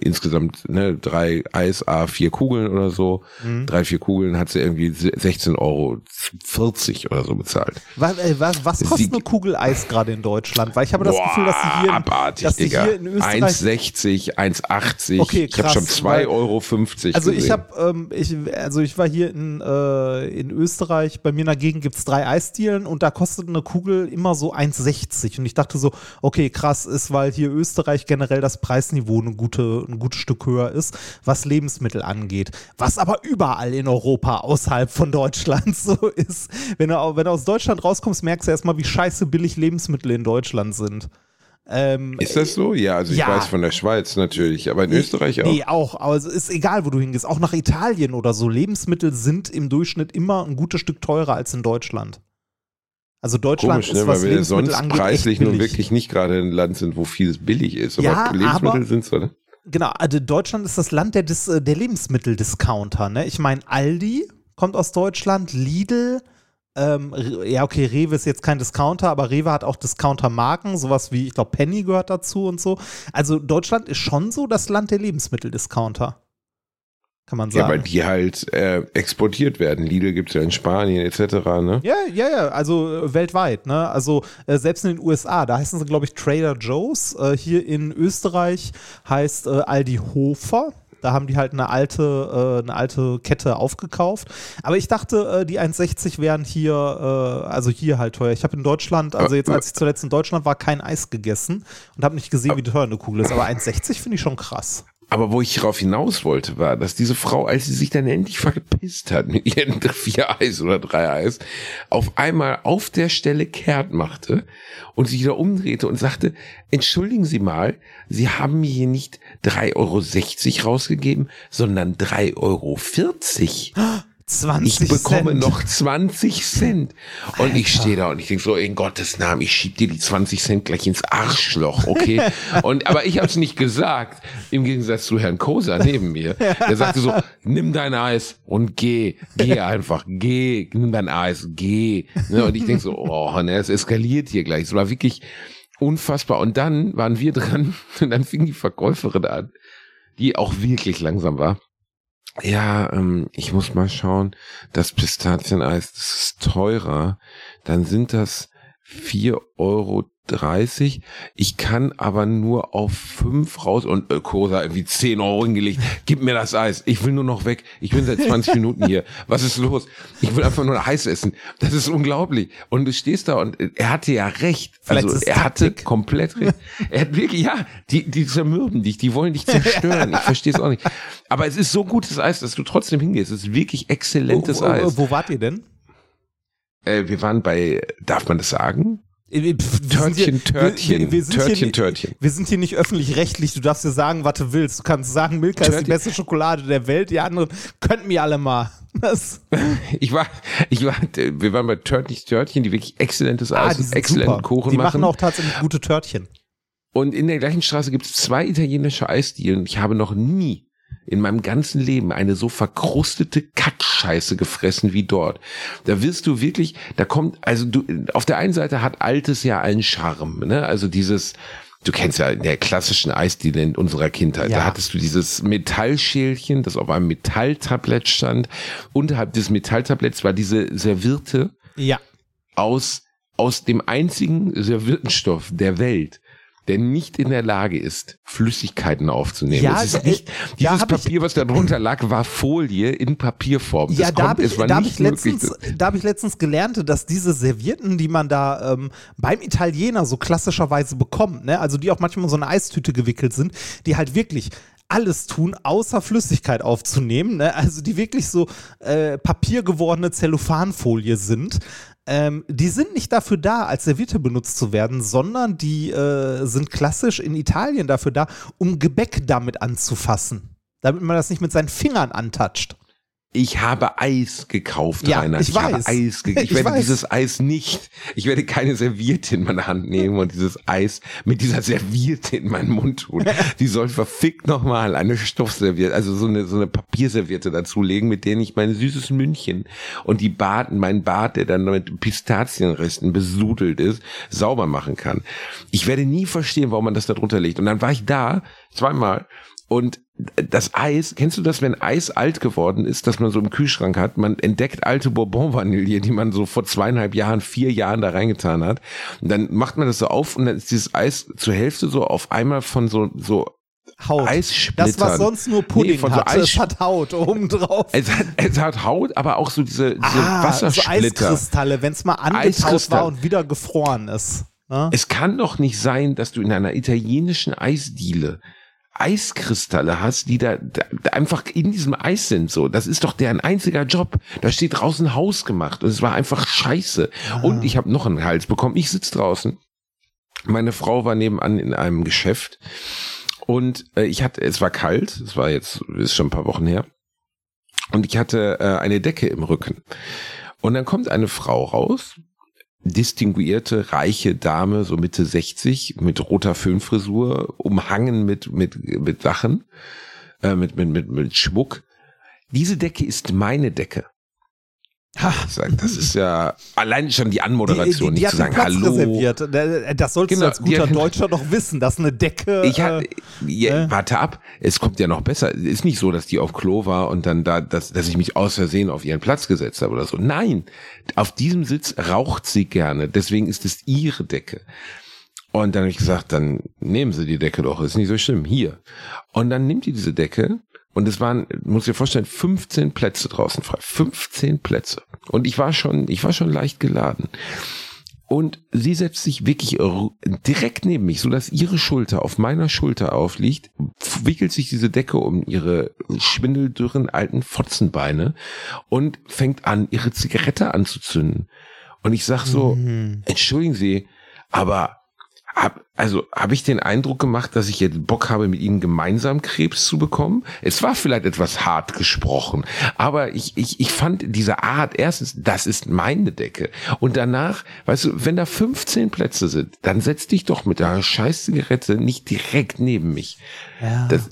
insgesamt ne, drei Eis, A, vier Kugeln oder so. Mhm. Drei, vier Kugeln hat sie irgendwie 16 Euro 40 oder so bezahlt. Was, äh, was, was kostet Sie- eine Kugel Eis gerade in Deutschland? Weil ich habe das Gefühl, dass die hier, abartig, dass Digga. hier in Österreich 1,60, 1,80. Okay, ich habe schon weil- 2,50 Euro. Also ich gesehen. habe, ähm, ich, also ich war hier in, äh, in Österreich, bei mir in der Gegend gibt's drei Eisdielen und da kostet eine Kugel immer so 1,60 und ich dachte so, okay, krass ist, weil hier Österreich generell das Preisniveau ein, gute, ein gutes Stück höher ist, was Lebensmittel angeht. Was aber überall in Europa außerhalb von Deutschland so ist. Wenn du, wenn du aus Deutschland rauskommst, merkst du erstmal, wie scheiße billig Lebensmittel in Deutschland sind. Ähm, Ist das so? Ja, also ich Ja. weiß von der Schweiz natürlich, aber in Österreich auch. Nee, auch. Aber es ist egal, wo du hingehst. Auch nach Italien oder so. Lebensmittel sind im Durchschnitt immer ein gutes Stück teurer als in Deutschland. Also Deutschland Komisch, ist, ne? was weil wir sonst angeht, preislich nun wirklich nicht gerade ein Land sind, wo vieles billig ist. Aber Ja, Lebensmittel sind so, ne? Genau, also Deutschland ist das Land der, Dis der Lebensmitteldiscounter. Ne? Ich meine, Aldi kommt aus Deutschland, Lidl, ähm, ja, okay, Rewe ist jetzt kein Discounter, aber Rewe hat auch Discounter-Marken, sowas wie, ich glaube, Penny gehört dazu und so. Also Deutschland ist schon so das Land der Lebensmitteldiscounter. Kann man Ja, sagen. weil die halt äh, exportiert werden. Lidl gibt's ja in Spanien etc. Ne? Ja, ja, ja, also äh, weltweit, ne? Also äh, selbst in den USA, da heißen sie, glaube ich, Trader Joe's. Äh, hier in Österreich heißt äh, Aldi Hofer. Da haben die halt eine alte, äh, eine alte Kette aufgekauft. Aber ich dachte, die 1,60 wären hier, also hier halt teuer. Ich habe in Deutschland, also jetzt als ich zuletzt in Deutschland war, kein Eis gegessen und habe nicht gesehen, wie teuer eine Kugel ist. Aber 1,60 finde ich schon krass. Aber wo ich darauf hinaus wollte, war, dass diese Frau, als sie sich dann endlich verpisst hat mit ihren vier Eis oder drei Eis, auf einmal auf der Stelle kehrt machte und sich wieder umdrehte und sagte, entschuldigen Sie mal, Sie haben mir hier nicht 3,60 Euro rausgegeben, sondern 3,40 Euro. 20 Ich bekomme Cent. noch 20 Cent. Und ich stehe da und ich denke so, in Gottes Namen, ich schieb dir die 20 Cent gleich ins Arschloch, okay? und aber ich habe es nicht gesagt, im Gegensatz zu Herrn Koser neben mir. Der sagte so, nimm dein Eis und geh, geh einfach, geh, nimm dein Eis, geh. Ne, Und ich denke so, oh, ne, es eskaliert hier gleich. Es war wirklich unfassbar. Und dann waren wir dran und dann fing die Verkäuferin an, die auch wirklich langsam war. Ja, ähm, ich muss mal schauen. Das Pistazieneis, das ist teurer. Dann sind das 4,30 Euro. Ich kann aber nur auf 5 raus und äh, Kosa irgendwie 10 Euro hingelegt. Gib mir das Eis. Ich will nur noch weg. Ich bin seit 20 Minuten hier. Was ist los? Ich will einfach nur Eis essen. Das ist unglaublich. Und du stehst da und äh, er hatte ja recht. Vielleicht also er hatte Taktik. komplett recht. Er hat wirklich, ja, die, die zermürben dich, die wollen dich zerstören. Ich verstehe es auch nicht. Aber es ist so gutes Eis, dass du trotzdem hingehst. Es ist wirklich exzellentes wo, wo, Eis. wo wart ihr denn? Äh, wir waren bei, darf man das sagen? Äh, pf, wir sind Törtchen, Törtchen, wir Törtchen, hier, Törtchen. Wir sind hier nicht öffentlich-rechtlich. Du darfst dir sagen, was du willst. Du kannst sagen, Milka ist die Törtchen. beste Schokolade der Welt. Die anderen könnten mir alle mal. Das, Ich war, ich war, wir waren bei Törtlich Törtchen, die wirklich exzellentes Eis Ah, die und sind exzellenten. Kuchen Die machen. machen auch tatsächlich gute Törtchen. Und in der gleichen Straße gibt es zwei italienische Eisdielen. Ich habe noch nie in meinem ganzen Leben eine so verkrustete Kackscheiße gefressen wie dort. Da wirst du wirklich, da kommt, also du, auf der einen Seite hat Altes ja einen Charme, ne? Also dieses, du kennst ja in der klassischen Eisdiele in unserer Kindheit, Ja. da hattest du dieses Metallschälchen, das auf einem Metalltablett stand. Unterhalb des Metalltabletts war diese Serviette, Ja. aus, aus dem einzigen Serviettenstoff der Welt, der nicht in der Lage ist, Flüssigkeiten aufzunehmen. Ja, es ist nicht, dieses ich- Papier, was da drunter lag, war Folie in Papierform. Ja, Das da habe ich, da hab ich, letztens, da hab ich letztens gelernt, dass diese Servietten, die man da ähm, beim Italiener so klassischerweise bekommt, ne, also die auch manchmal in so eine Eistüte gewickelt sind, die halt wirklich alles tun, außer Flüssigkeit aufzunehmen, ne? also die wirklich so äh, papiergewordene Zellophanfolie sind. Ähm, die sind nicht dafür da, als Serviette benutzt zu werden, sondern die äh, sind klassisch in Italien dafür da, um Gebäck damit anzufassen. Damit man das nicht mit seinen Fingern antatscht. Ich habe Eis gekauft, Ja, Rainer. ich weiß. habe Eis ge ich, Ich werde weiß. dieses Eis nicht, ich werde keine Serviette in meine Hand nehmen und dieses Eis mit dieser Serviette in meinen Mund tun. Die soll verfickt nochmal eine Stoffserviette, also so eine, so eine Papierserviette dazulegen, mit denen ich mein süßes Mündchen und die Bart, mein Bart, der dann mit Pistazienresten besudelt ist, sauber machen kann. Ich werde nie verstehen, warum man das da drunter legt. Und dann war ich da, zweimal, und das Eis, kennst du das, wenn Eis alt geworden ist, dass man so im Kühlschrank hat? Man entdeckt alte Bourbon-Vanille, die man so vor zweieinhalb Jahren, vier Jahren da reingetan hat. Und dann macht man das so auf und dann ist dieses Eis zur Hälfte so auf einmal von so, so Haut. Eissplittern. Das, was sonst nur Pudding Nee, von so hat, Eis- es hat Haut obendrauf. Es hat, es hat Haut, aber auch so diese, diese Ah, so Wassersplitter. Eiskristalle, wenn es mal angetaut war und wieder gefroren ist. Ne? Es kann doch nicht sein, dass du in einer italienischen Eisdiele Eiskristalle hast, die da, da, einfach in diesem Eis sind. So, das ist doch deren einziger Job. Da steht draußen Haus gemacht und es war einfach scheiße. Und ich habe noch einen Hals bekommen. Ich sitz draußen. Meine Frau war nebenan in einem Geschäft und äh, ich hatte, es war kalt. Es war jetzt ist schon ein paar Wochen her und ich hatte äh, eine Decke im Rücken. Und dann kommt eine Frau raus, distinguierte, reiche Dame, so Mitte 60, mit roter Föhnfrisur, umhangen mit, mit, mit Sachen, äh, mit, mit, mit, mit Schmuck. Diese Decke ist meine Decke. Das ist ja allein schon die Anmoderation, die, die, die nicht hat zu sagen, Platz hallo. reserviert. Das solltest Genau, du als guter hat- Deutscher doch wissen, dass eine Decke. Ich hab, äh, ja, äh. warte ab, es kommt ja noch besser. Ist nicht so, dass die auf Klo war und dann da, dass, dass ich mich aus Versehen auf ihren Platz gesetzt habe oder so. Nein, auf diesem Sitz raucht sie gerne, deswegen ist es ihre Decke. Und dann habe ich gesagt, dann nehmen Sie die Decke doch, ist nicht so schlimm, hier. Und dann nimmt die diese Decke und es waren, muss dir vorstellen, 15 Plätze draußen frei. 15 Plätze. Und ich war schon, ich war schon leicht geladen. Und sie setzt sich wirklich direkt neben mich, so dass ihre Schulter auf meiner Schulter aufliegt, wickelt sich diese Decke um ihre schwindeldürren alten Fotzenbeine und fängt an, ihre Zigarette anzuzünden. Und ich sag so, mhm. entschuldigen Sie, aber hab, also habe ich den Eindruck gemacht, dass ich jetzt Bock habe, mit ihnen gemeinsam Krebs zu bekommen. Es war vielleicht etwas hart gesprochen, aber ich, ich, ich fand diese Art, erstens, das ist meine Decke. Und danach, weißt du, wenn da 15 Plätze sind, dann setz dich doch mit der scheiß Zigarette nicht direkt neben mich. Ja. Das,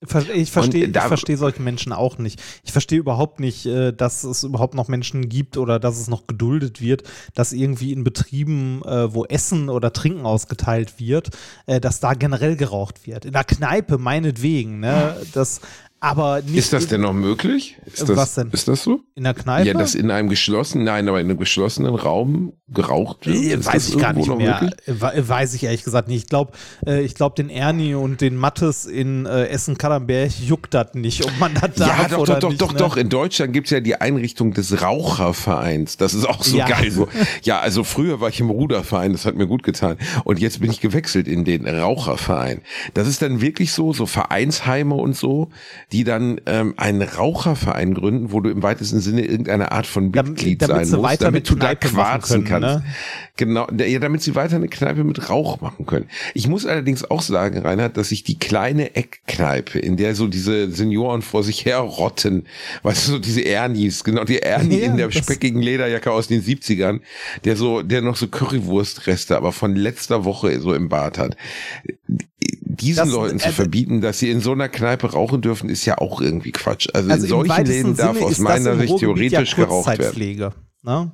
ich verstehe, ich verstehe solche Menschen auch nicht. Ich verstehe überhaupt nicht, äh, dass es überhaupt noch Menschen gibt oder dass es noch geduldet wird, dass irgendwie in Betrieben, äh, wo Essen oder Trinken ausgeteilt wird, äh, dass da generell geraucht wird. In der Kneipe meinetwegen. Ne? Das, aber nicht ist das denn noch möglich? Ist das, was denn? Ist das so? In der Kneipe? Ja, dass in einem geschlossenen, nein, aber in einem geschlossenen Raum geraucht wird. Ist weiß ich gar nicht mehr. Möglich? Weiß ich ehrlich gesagt nicht. Ich glaube, äh, ich glaube, den Ernie und den Mattes in äh, Essen-Kadernberg juckt das nicht, ob man das darf Ja, doch, oder doch, nicht, doch, ne? doch. In Deutschland gibt's ja die Einrichtung des Rauchervereins. Das ist auch so Ja. geil. So. Ja, also früher war ich im Ruderverein, das hat mir gut getan. Und jetzt bin ich gewechselt in den Raucherverein. Das ist dann wirklich so, so Vereinsheime und so, die dann ähm, einen Raucherverein gründen, wo du im weitesten Sinne irgendeine Art von Mitglied damit sein sie musst, damit mit du da Kneipe machen quarzen können, kannst. ne? Genau, ja, damit sie weiter eine Kneipe mit Rauch machen können. Ich muss allerdings auch sagen, Reinhard, dass ich die kleine Eckkneipe, in der so diese Senioren vor sich her rotten, weißt du, so diese Ernies, genau, die Ernie Ja, in der speckigen Lederjacke aus den 70ern, der so, der noch so Currywurstreste, aber von letzter Woche so im Bad hat. Diesen Das- Leuten zu äh, verbieten, dass sie in so einer Kneipe rauchen dürfen, ist ja auch irgendwie Quatsch. Also, Also in solchen Läden darf Sinne aus meiner Sicht theoretisch ja geraucht werden. Ne?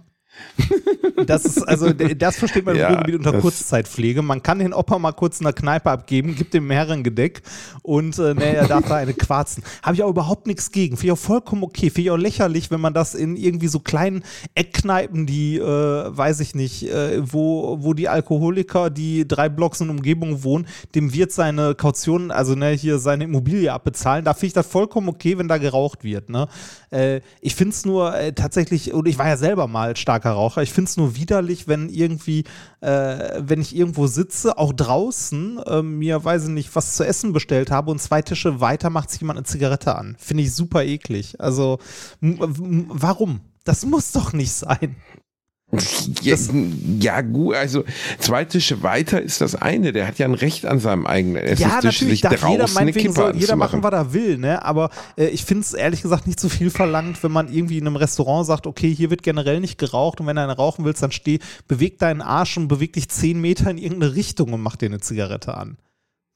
Das ist also das versteht man im Ja, Ruhrgebiet unter Kurzzeitpflege. Man kann den Opa mal kurz in der Kneipe abgeben, gibt dem mehreren Gedeck und äh, nee, er darf da eine quarzen. Habe ich auch überhaupt nichts gegen. Finde ich auch vollkommen okay. Finde ich auch lächerlich, wenn man das in irgendwie so kleinen Eckkneipen, die, äh, weiß ich nicht, äh, wo, wo die Alkoholiker, die drei Blocks in Umgebung wohnen, dem wird seine Kaution, also ne, hier seine Immobilie abbezahlen. Da finde ich das vollkommen okay, wenn da geraucht wird. Ne? Äh, ich finde es nur äh, tatsächlich, und ich war ja selber mal starker Raucher, ich finde es nur widerlich, wenn irgendwie, äh, wenn ich irgendwo sitze, auch draußen, äh, mir, weiß ich nicht, was zu essen bestellt habe und zwei Tische weiter macht sich jemand eine Zigarette an. Finde ich super eklig. Also, warum? Das muss doch nicht sein. Ja, ja, gut, also zwei Tische weiter ist das eine. Der hat ja ein Recht an seinem eigenen ja, Esstisch, natürlich sich darf jeder, draußen eine Kippe soll jeder machen, was er will, ne? Aber äh, ich finde es ehrlich gesagt nicht so viel verlangt, wenn man irgendwie in einem Restaurant sagt, okay, hier wird generell nicht geraucht und wenn du eine rauchen willst, dann steh, beweg deinen Arsch und beweg dich zehn Meter in irgendeine Richtung und mach dir eine Zigarette an.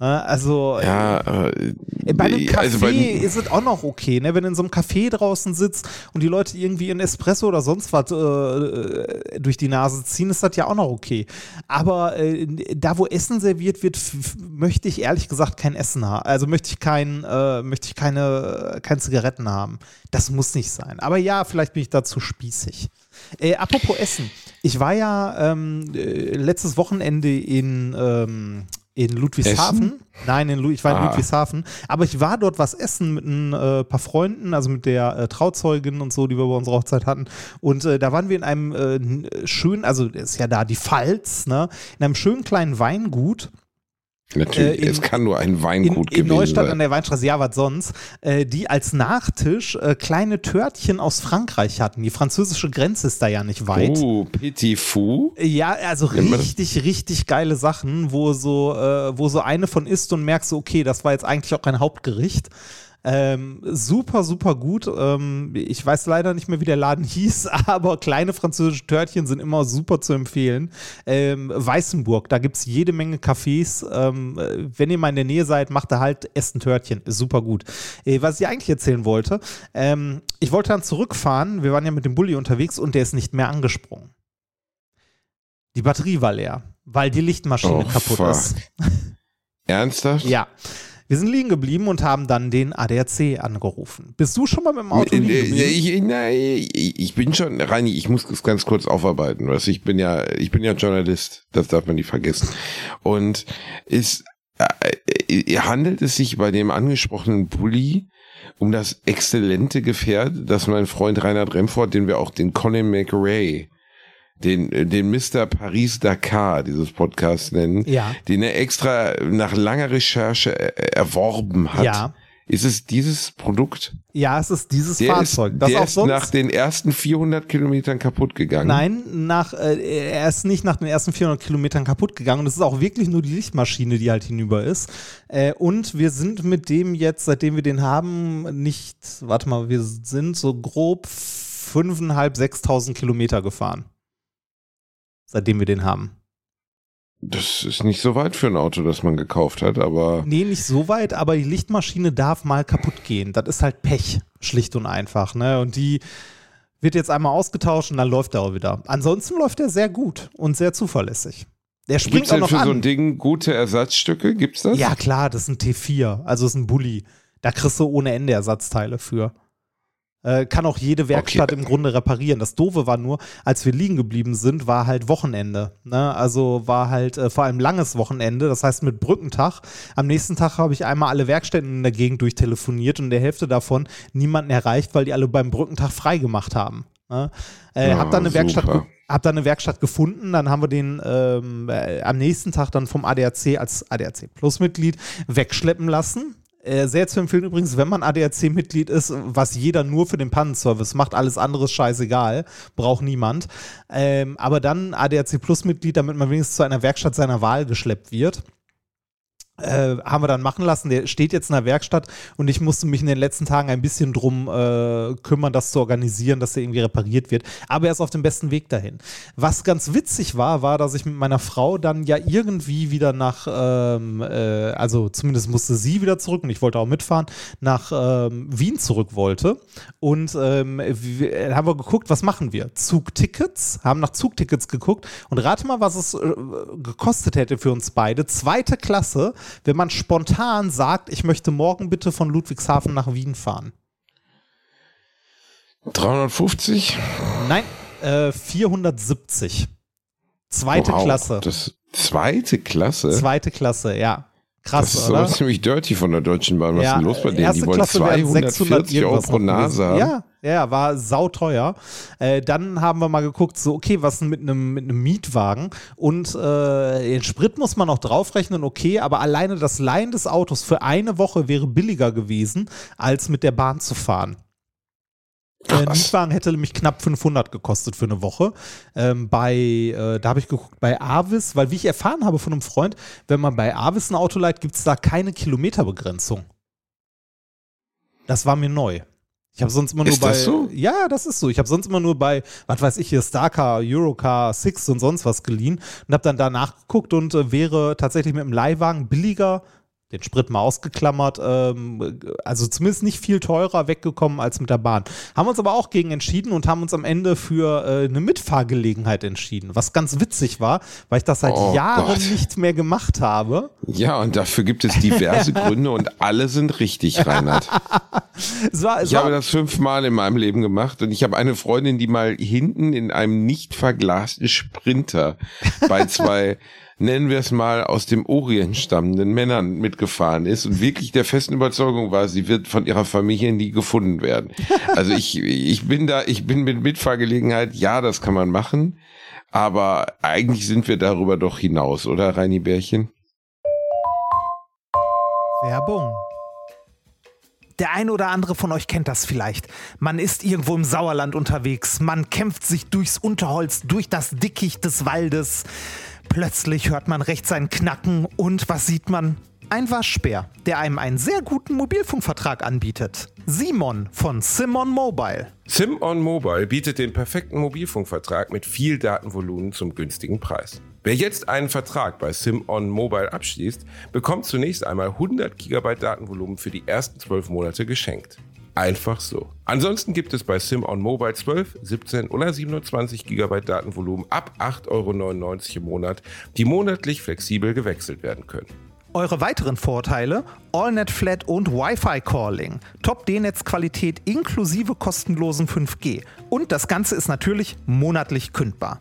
Ne? Also Ja, äh, äh, Bei einem Café also bei, ist es auch noch okay, ne? wenn du in so einem Café draußen sitzt und die Leute irgendwie ein Espresso oder sonst was äh, durch die Nase ziehen, ist das ja auch noch okay. Aber äh, da, wo Essen serviert wird, möchte ich ehrlich gesagt kein Essen haben. Also möchte ich kein, äh, möchte ich keine, keine Zigaretten haben. Das muss nicht sein. Aber ja, vielleicht bin ich dazu spießig. Äh, apropos Essen. Ich war ja ähm, äh, letztes Wochenende in, ähm, in Ludwigshafen. Nein, in Lu ich war in Ah. Ludwigshafen. Aber ich war dort was essen mit ein äh, paar Freunden, also mit der äh, Trauzeugin und so, die wir bei unserer Hochzeit hatten. Und äh, da waren wir in einem äh, schönen, also ist ja da die Pfalz, ne? In einem schönen kleinen Weingut. Natürlich, äh, in- es kann nur ein In, Weingut in gewesen Neustadt an sein. der Weinstraße, ja, was sonst, äh, die als Nachtisch äh, kleine Törtchen aus Frankreich hatten. Die französische Grenze ist da ja nicht weit. Oh, Petit Fou. Ja, also richtig, richtig geile Sachen, wo so, äh, wo so eine von isst und merkst, so, okay, das war jetzt eigentlich auch kein Hauptgericht. Ähm, super, super gut. Ähm, ich weiß leider nicht mehr, wie der Laden hieß, aber kleine französische Törtchen sind immer super zu empfehlen. Ähm, Weißenburg, da gibt es jede Menge Cafés. Ähm, äh, wenn ihr mal in der Nähe seid, macht da halt Essen Törtchen. Ist super gut. Äh, was ich eigentlich erzählen wollte, ähm, ich wollte dann zurückfahren. Wir waren ja mit dem Bulli unterwegs und der ist nicht mehr angesprungen. Die Batterie war leer, weil die Lichtmaschine Oh, kaputt fuck. ist. Ernsthaft? Ja. Wir sind liegen geblieben und haben dann den ADAC angerufen. Bist du schon mal mit dem Auto liegen geblieben? Ich, nein, ich bin schon, Reini, ich muss das ganz kurz aufarbeiten. Weißt, ich bin ja, ich bin ja Journalist, das darf man nicht vergessen. Und ist, äh, äh, handelt es sich bei dem angesprochenen Bully um das exzellente Gefährt, das mein Freund Reinhard Remford, den wir auch den Colin McRae den, den Mr. Paris Dakar dieses Podcast nennen, Ja. den er extra nach langer Recherche er- erworben hat. Ja. Ist es dieses Produkt? Ja, es ist dieses Der Fahrzeug. ist, das der auch ist sonst nach den ersten 400 Kilometern kaputt gegangen. Nein, nach, äh, er ist nicht nach den ersten 400 Kilometern kaputt gegangen und es ist auch wirklich nur die Lichtmaschine, die halt hinüber ist. Äh, und wir sind mit dem jetzt, seitdem wir den haben, nicht, warte mal, wir sind so grob 5.500, 6.000 Kilometer gefahren. Seitdem wir den haben. Das ist nicht so weit für ein Auto, das man gekauft hat, aber Nee, nicht so weit, aber die Lichtmaschine darf mal kaputt gehen. Das ist halt Pech, schlicht und einfach. Ne? Und die wird jetzt einmal ausgetauscht und dann läuft er auch wieder. Ansonsten läuft er sehr gut und sehr zuverlässig. Der springt auch denn noch für an. so ein Ding gute Ersatzstücke? Gibt's das? Ja, klar, das ist ein T4, also ist ein Bulli. Da kriegst du ohne Ende Ersatzteile für. Äh, kann auch jede Werkstatt Okay. im Grunde reparieren. Das Doofe war nur, als wir liegen geblieben sind, war halt Wochenende. Ne? Also war halt äh, vor allem langes Wochenende, das heißt mit Brückentag. Am nächsten Tag habe ich einmal alle Werkstätten in der Gegend durchtelefoniert und der Hälfte davon niemanden erreicht, weil die alle beim Brückentag freigemacht haben. Ne? Äh, Ja, hab dann eine Werkstatt super. ge- hab dann eine Werkstatt gefunden, dann haben wir den ähm, äh, am nächsten Tag dann vom ADAC als ADAC Plus Mitglied wegschleppen lassen. Äh, sehr zu empfehlen übrigens, wenn man ADAC-Mitglied ist, was jeder nur für den Pannenservice macht, alles andere ist scheißegal, braucht niemand. Ähm, aber dann ADAC Plus-Mitglied, damit man wenigstens zu einer Werkstatt seiner Wahl geschleppt wird. Äh, haben wir dann machen lassen. Der steht jetzt in der Werkstatt und ich musste mich in den letzten Tagen ein bisschen drum äh, kümmern, das zu organisieren, dass der irgendwie repariert wird. Aber er ist auf dem besten Weg dahin. Was ganz witzig war, war, dass ich mit meiner Frau dann ja irgendwie wieder nach, ähm, äh, also zumindest musste sie wieder zurück und ich wollte auch mitfahren, nach ähm, Wien zurück wollte. Und ähm, wir, haben wir geguckt, was machen wir? Zugtickets, haben nach Zugtickets geguckt und rate mal, was es äh, gekostet hätte für uns beide. Zweite Klasse, wenn man spontan sagt, ich möchte morgen bitte von Ludwigshafen nach Wien fahren. 350? Nein, äh, 470. Zweite Wow, Klasse. Das zweite Klasse? Zweite Klasse, ja. Krass, das ist oder? ziemlich dirty von der Deutschen Bahn. Was ist denn los bei denen? Die wollen Klasse wären 240 Euro pro Nase haben. Ja, ja, war sauteuer. Äh, dann haben wir mal geguckt, so, okay, was denn mit einem mit einem Mietwagen? Und äh, den Sprit muss man noch draufrechnen, okay, aber alleine das Leihen des Autos für eine Woche wäre billiger gewesen, als mit der Bahn zu fahren. Äh. Mietwagen hätte nämlich knapp 500 gekostet für eine Woche. Ähm, bei, äh, da habe ich geguckt, bei Avis, weil wie ich erfahren habe von einem Freund, wenn man bei Avis ein Auto leiht, gibt es da keine Kilometerbegrenzung. Das war mir neu. Ich habe sonst immer nur Ist bei. das so? Ja, das ist so. Ich habe sonst immer nur bei, was weiß ich hier, Starcar, Eurocar, Six und sonst was geliehen und habe dann da nachgeguckt und äh, wäre tatsächlich mit dem Leihwagen billiger, den Sprit mal ausgeklammert, ähm, also zumindest nicht viel teurer weggekommen als mit der Bahn. Haben uns aber auch gegen entschieden und haben uns am Ende für äh, eine Mitfahrgelegenheit entschieden, was ganz witzig war, weil ich das seit Oh Jahren Gott. nicht mehr gemacht habe. Ja, und dafür gibt es diverse Gründe und alle sind richtig, Reinhard. Es war, es Ich habe war, das fünfmal in meinem Leben gemacht und ich habe eine Freundin, die mal hinten in einem nicht verglasten Sprinter bei zwei, nennen wir es mal, aus dem Orient stammenden Männern mitgefahren ist und wirklich der festen Überzeugung war, sie wird von ihrer Familie nie gefunden werden. Also ich, ich bin da, ich bin mit Mitfahrgelegenheit, ja, das kann man machen, aber eigentlich sind wir darüber doch hinaus, oder, Reini Bärchen? Werbung. Der ein oder andere von euch kennt das vielleicht. Man ist irgendwo im Sauerland unterwegs, man kämpft sich durchs Unterholz, durch das Dickicht des Waldes. Plötzlich hört man rechts ein Knacken und was sieht man? Ein Waschbär, der einem einen sehr guten Mobilfunkvertrag anbietet. Simon von Simon Mobile. SimOn Mobile bietet den perfekten Mobilfunkvertrag mit viel Datenvolumen zum günstigen Preis. Wer jetzt einen Vertrag bei SimOn Mobile abschließt, bekommt zunächst einmal 100 GB Datenvolumen für die ersten 12 Monate geschenkt. Einfach so. Ansonsten gibt es bei SimOn Mobile 12, 17 oder 27 GB Datenvolumen ab 8,99 Euro im Monat, die monatlich flexibel gewechselt werden können. Eure weiteren Vorteile: AllNet Flat und Wi-Fi Calling, Top-D-Netz-Qualität inklusive kostenlosen 5G. Und das Ganze ist natürlich monatlich kündbar.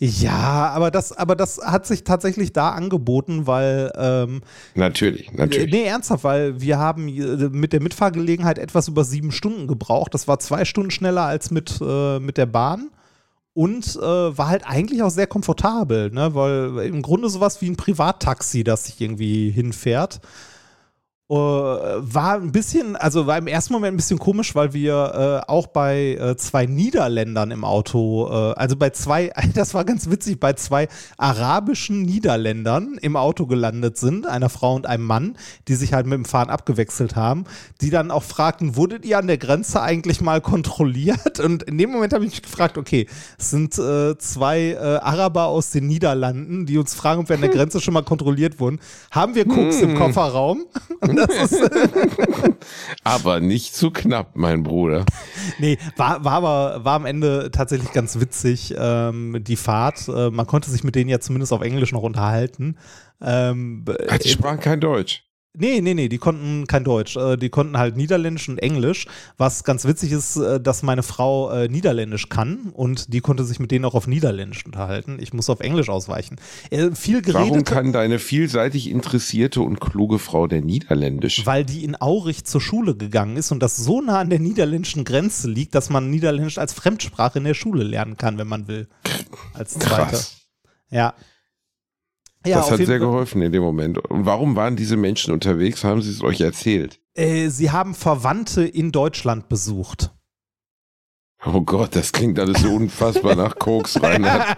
Ja, aber das, aber das hat sich tatsächlich da angeboten, weil ähm, Natürlich, natürlich. Nee, ernsthaft, weil wir haben äh, mit der Mitfahrgelegenheit etwas über sieben Stunden gebraucht. Das war zwei Stunden schneller als mit, äh, mit der Bahn. Und äh, war halt eigentlich auch sehr komfortabel, ne? weil im Grunde sowas wie ein Privattaxi, das sich irgendwie hinfährt. Äh, war ein bisschen, also war im ersten Moment ein bisschen komisch, weil wir äh, auch bei äh, zwei Niederländern im Auto, äh, also bei zwei, das war ganz witzig, bei zwei arabischen Niederländern im Auto gelandet sind, einer Frau und einem Mann, die sich halt mit dem Fahren abgewechselt haben, die dann auch fragten, wurdet ihr an der Grenze eigentlich mal kontrolliert? Und in dem Moment habe ich mich gefragt, okay, es sind äh, zwei äh, Araber aus den Niederlanden, die uns fragen, ob wir an der Grenze schon mal kontrolliert wurden. Haben wir Koks im Kofferraum? aber nicht zu knapp, mein Bruder. nee, war, war aber war am Ende tatsächlich ganz witzig, ähm, die Fahrt. Äh, man konnte sich mit denen ja zumindest auf Englisch noch unterhalten. Ähm, Ach, die sprachen kein Deutsch. Nee, nee, nee, die konnten kein Deutsch. Äh, Die konnten halt Niederländisch und Englisch. Was ganz witzig ist, äh, dass meine Frau äh, Niederländisch kann und die konnte sich mit denen auch auf Niederländisch unterhalten. Ich muss auf Englisch ausweichen. Viel geredet. Warum kann deine vielseitig interessierte und kluge Frau der Niederländisch? weil die in Aurich zur Schule gegangen ist und das so nah an der niederländischen Grenze liegt, dass man Niederländisch als Fremdsprache in der Schule lernen kann, wenn man will. Als zweite. Krass. Ja. Ja, das hat sehr geholfen in dem Moment. Und warum waren diese Menschen unterwegs? Haben sie es euch erzählt? Äh, sie haben Verwandte in Deutschland besucht. Oh Gott, das klingt alles so unfassbar nach Koks, Reinhard.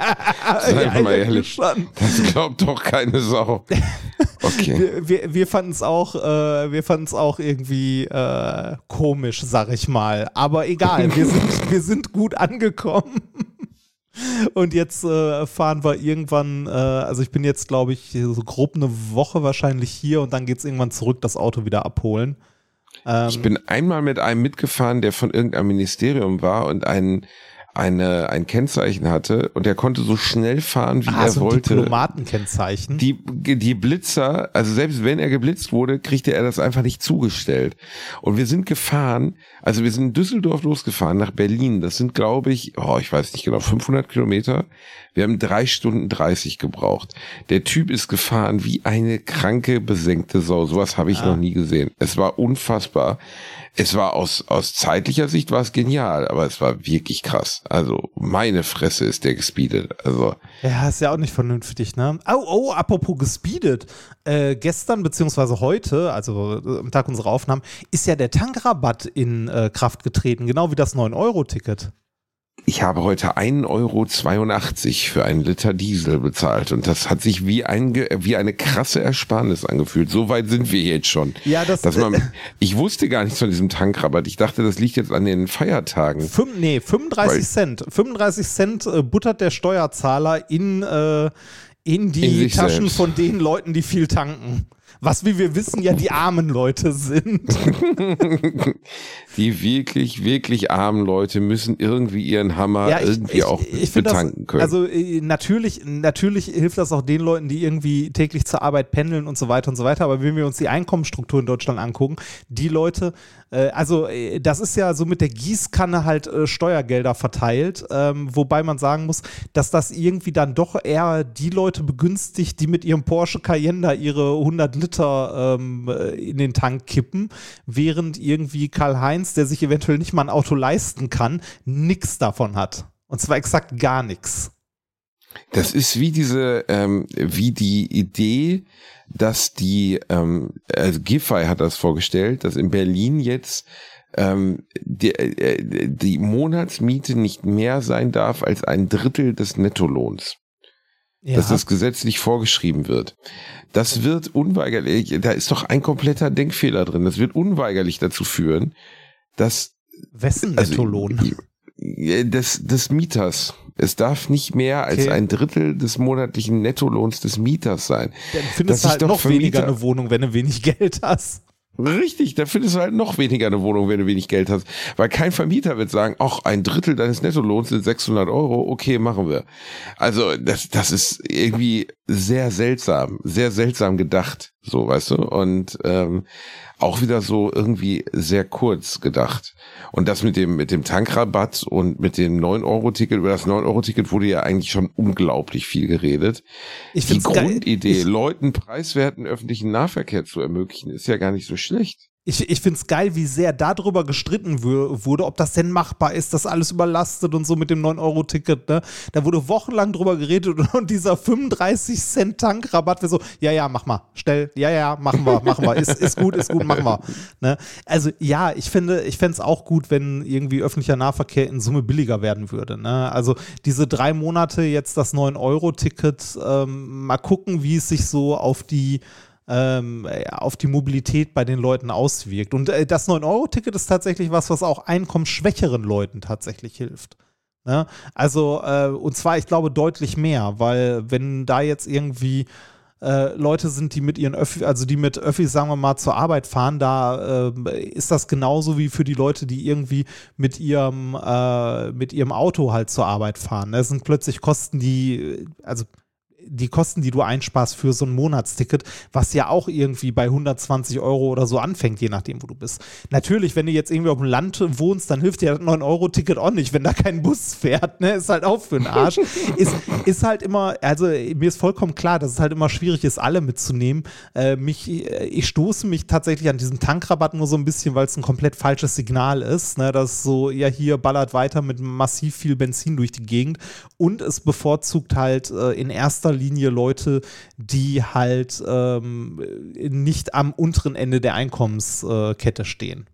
Seien wir mal ehrlich. Das glaubt doch keine Sau. Okay. Wir, wir, wir fanden es auch, äh, wir fanden es auch irgendwie äh, komisch, sag ich mal. Aber egal, wir sind, wir sind gut angekommen. Und jetzt äh, fahren wir irgendwann, äh, also ich bin jetzt, glaube ich, so grob eine Woche wahrscheinlich hier und dann geht es irgendwann zurück, das Auto wieder abholen. Ähm, Ich bin einmal mit einem mitgefahren, der von irgendeinem Ministerium war und ein, eine, ein Kennzeichen hatte und der konnte so schnell fahren, wie ah, er so wollte. Diplomatenkennzeichen. Die, die Blitzer, also selbst wenn er geblitzt wurde, kriegte er das einfach nicht zugestellt. Und wir sind gefahren, also wir sind in Düsseldorf losgefahren nach Berlin. Das sind, glaube ich, oh, ich weiß nicht genau, 500 Kilometer. Wir haben drei Stunden 30 gebraucht. Der Typ ist gefahren wie eine kranke, besenkte Sau. Sowas habe ich noch nie gesehen. Es war unfassbar. Es war aus, aus zeitlicher Sicht war es genial, aber es war wirklich krass. Also meine Fresse ist der gespeedet. Also Ja, ist ja auch nicht vernünftig, ne? Oh, oh, apropos gespeedet. Äh, gestern beziehungsweise heute, also äh, am Tag unserer Aufnahmen, ist ja der Tankrabatt in äh, Kraft getreten, genau wie das 9-Euro-Ticket. Ich habe heute 1,82 Euro für einen Liter Diesel bezahlt und das hat sich wie, ein, wie eine krasse Ersparnis angefühlt. So weit sind wir jetzt schon. Ja, das- Dass man, ich wusste gar nichts von diesem Tankrabatt. Ich dachte, das liegt jetzt an den Feiertagen. Fünf, nee, 35 Weil- Cent. 35 Cent äh, buttert der Steuerzahler in, äh, in die In Taschen selbst. von den Leuten, die viel tanken. Was, wie wir wissen, ja die armen Leute sind. Die wirklich, wirklich armen Leute müssen irgendwie ihren Hammer irgendwie auch find betanken das, können. Also äh, natürlich, natürlich hilft das auch den Leuten, die irgendwie täglich zur Arbeit pendeln und so weiter und so weiter. Aber wenn wir uns die Einkommensstruktur in Deutschland angucken, die Leute, äh, also äh, das ist ja so mit der Gießkanne halt Steuergelder verteilt, ähm, wobei man sagen muss, dass das irgendwie dann doch eher die Leute begünstigt, die mit ihrem Porsche Cayenne da ihre 100 Liter ähm, äh, in den Tank kippen, während irgendwie Karl-Heinz, der sich eventuell nicht mal ein Auto leisten kann, nix davon hat. Und zwar exakt gar nichts. Das ist wie diese, ähm, wie die Idee, dass die, ähm, also Giffey hat das vorgestellt, dass in Berlin jetzt ähm, die, äh, die Monatsmiete nicht mehr sein darf als ein Drittel des Nettolohns. Ja. Dass das gesetzlich vorgeschrieben wird. Das wird unweigerlich, da ist doch ein kompletter Denkfehler drin. Das wird unweigerlich dazu führen, dass Wessen also, Nettolohn? äh, des, des Mieters. Es darf nicht mehr als Okay. ein Drittel des monatlichen Nettolohns des Mieters sein. Dann findest du halt doch noch weniger Vermieter- eine Wohnung, wenn du wenig Geld hast. Richtig, da findest du halt noch weniger eine Wohnung, wenn du wenig Geld hast. Weil kein Vermieter wird sagen, ach, ein Drittel deines Nettolohns sind 600 Euro, okay, machen wir. Also das, das ist irgendwie sehr seltsam, sehr seltsam gedacht, so, weißt du? Und ähm, auch wieder so irgendwie sehr kurz gedacht. Und das mit dem, mit dem Tankrabatt und mit dem 9-Euro-Ticket, über das 9-Euro-Ticket wurde ja eigentlich schon unglaublich viel geredet. Ich Die. Grundidee, Ich, Leuten preiswerten öffentlichen Nahverkehr zu ermöglichen, ist ja gar nicht so schlecht. Ich, ich finde es geil, wie sehr darüber gestritten wurde, ob das denn machbar ist, das alles überlastet und so mit dem 9-Euro-Ticket. Ne? Da wurde wochenlang drüber geredet und, dieser 35 Cent Tankrabatt wäre so, ja, ja, mach mal, stell, ja, ja, machen wir, machen wir, ist, ist gut, ist gut, machen wir. Ne? Also ja, ich finde, ich fände es auch gut, wenn irgendwie öffentlicher Nahverkehr in Summe billiger werden würde. Ne? Also diese drei Monate jetzt das 9-Euro-Ticket, ähm, mal gucken, wie es sich so auf die ähm, auf die Mobilität bei den Leuten auswirkt. Und äh, das 9-Euro-Ticket ist tatsächlich was, was auch einkommensschwächeren Leuten tatsächlich hilft. Ne? Also, äh, und zwar, ich glaube, deutlich mehr, weil wenn da jetzt irgendwie äh, Leute sind, die mit ihren Öffi, also die mit Öffis, sagen wir mal, zur Arbeit fahren, da äh, ist das genauso wie für die Leute, die irgendwie mit ihrem, äh, mit ihrem Auto halt zur Arbeit fahren. Das sind plötzlich Kosten, die, also die Kosten, die du einsparst für so ein Monatsticket, was ja auch irgendwie bei 120 Euro oder so anfängt, je nachdem, wo du bist. Natürlich, wenn du jetzt irgendwie auf dem Land wohnst, dann hilft dir das 9-Euro-Ticket auch nicht, wenn da kein Bus fährt, ne? Ist halt auch für den Arsch. ist, ist halt immer, also mir ist vollkommen klar, dass es halt immer schwierig ist, alle mitzunehmen. Äh, mich, äh, ich stoße mich tatsächlich an diesem Tankrabatt nur so ein bisschen, weil es ein komplett falsches Signal ist, ne? Das so, ja, hier ballert weiter mit massiv viel Benzin durch die Gegend und es bevorzugt halt äh, in erster Linie Leute, die halt ähm, nicht am unteren Ende der Einkommenskette stehen.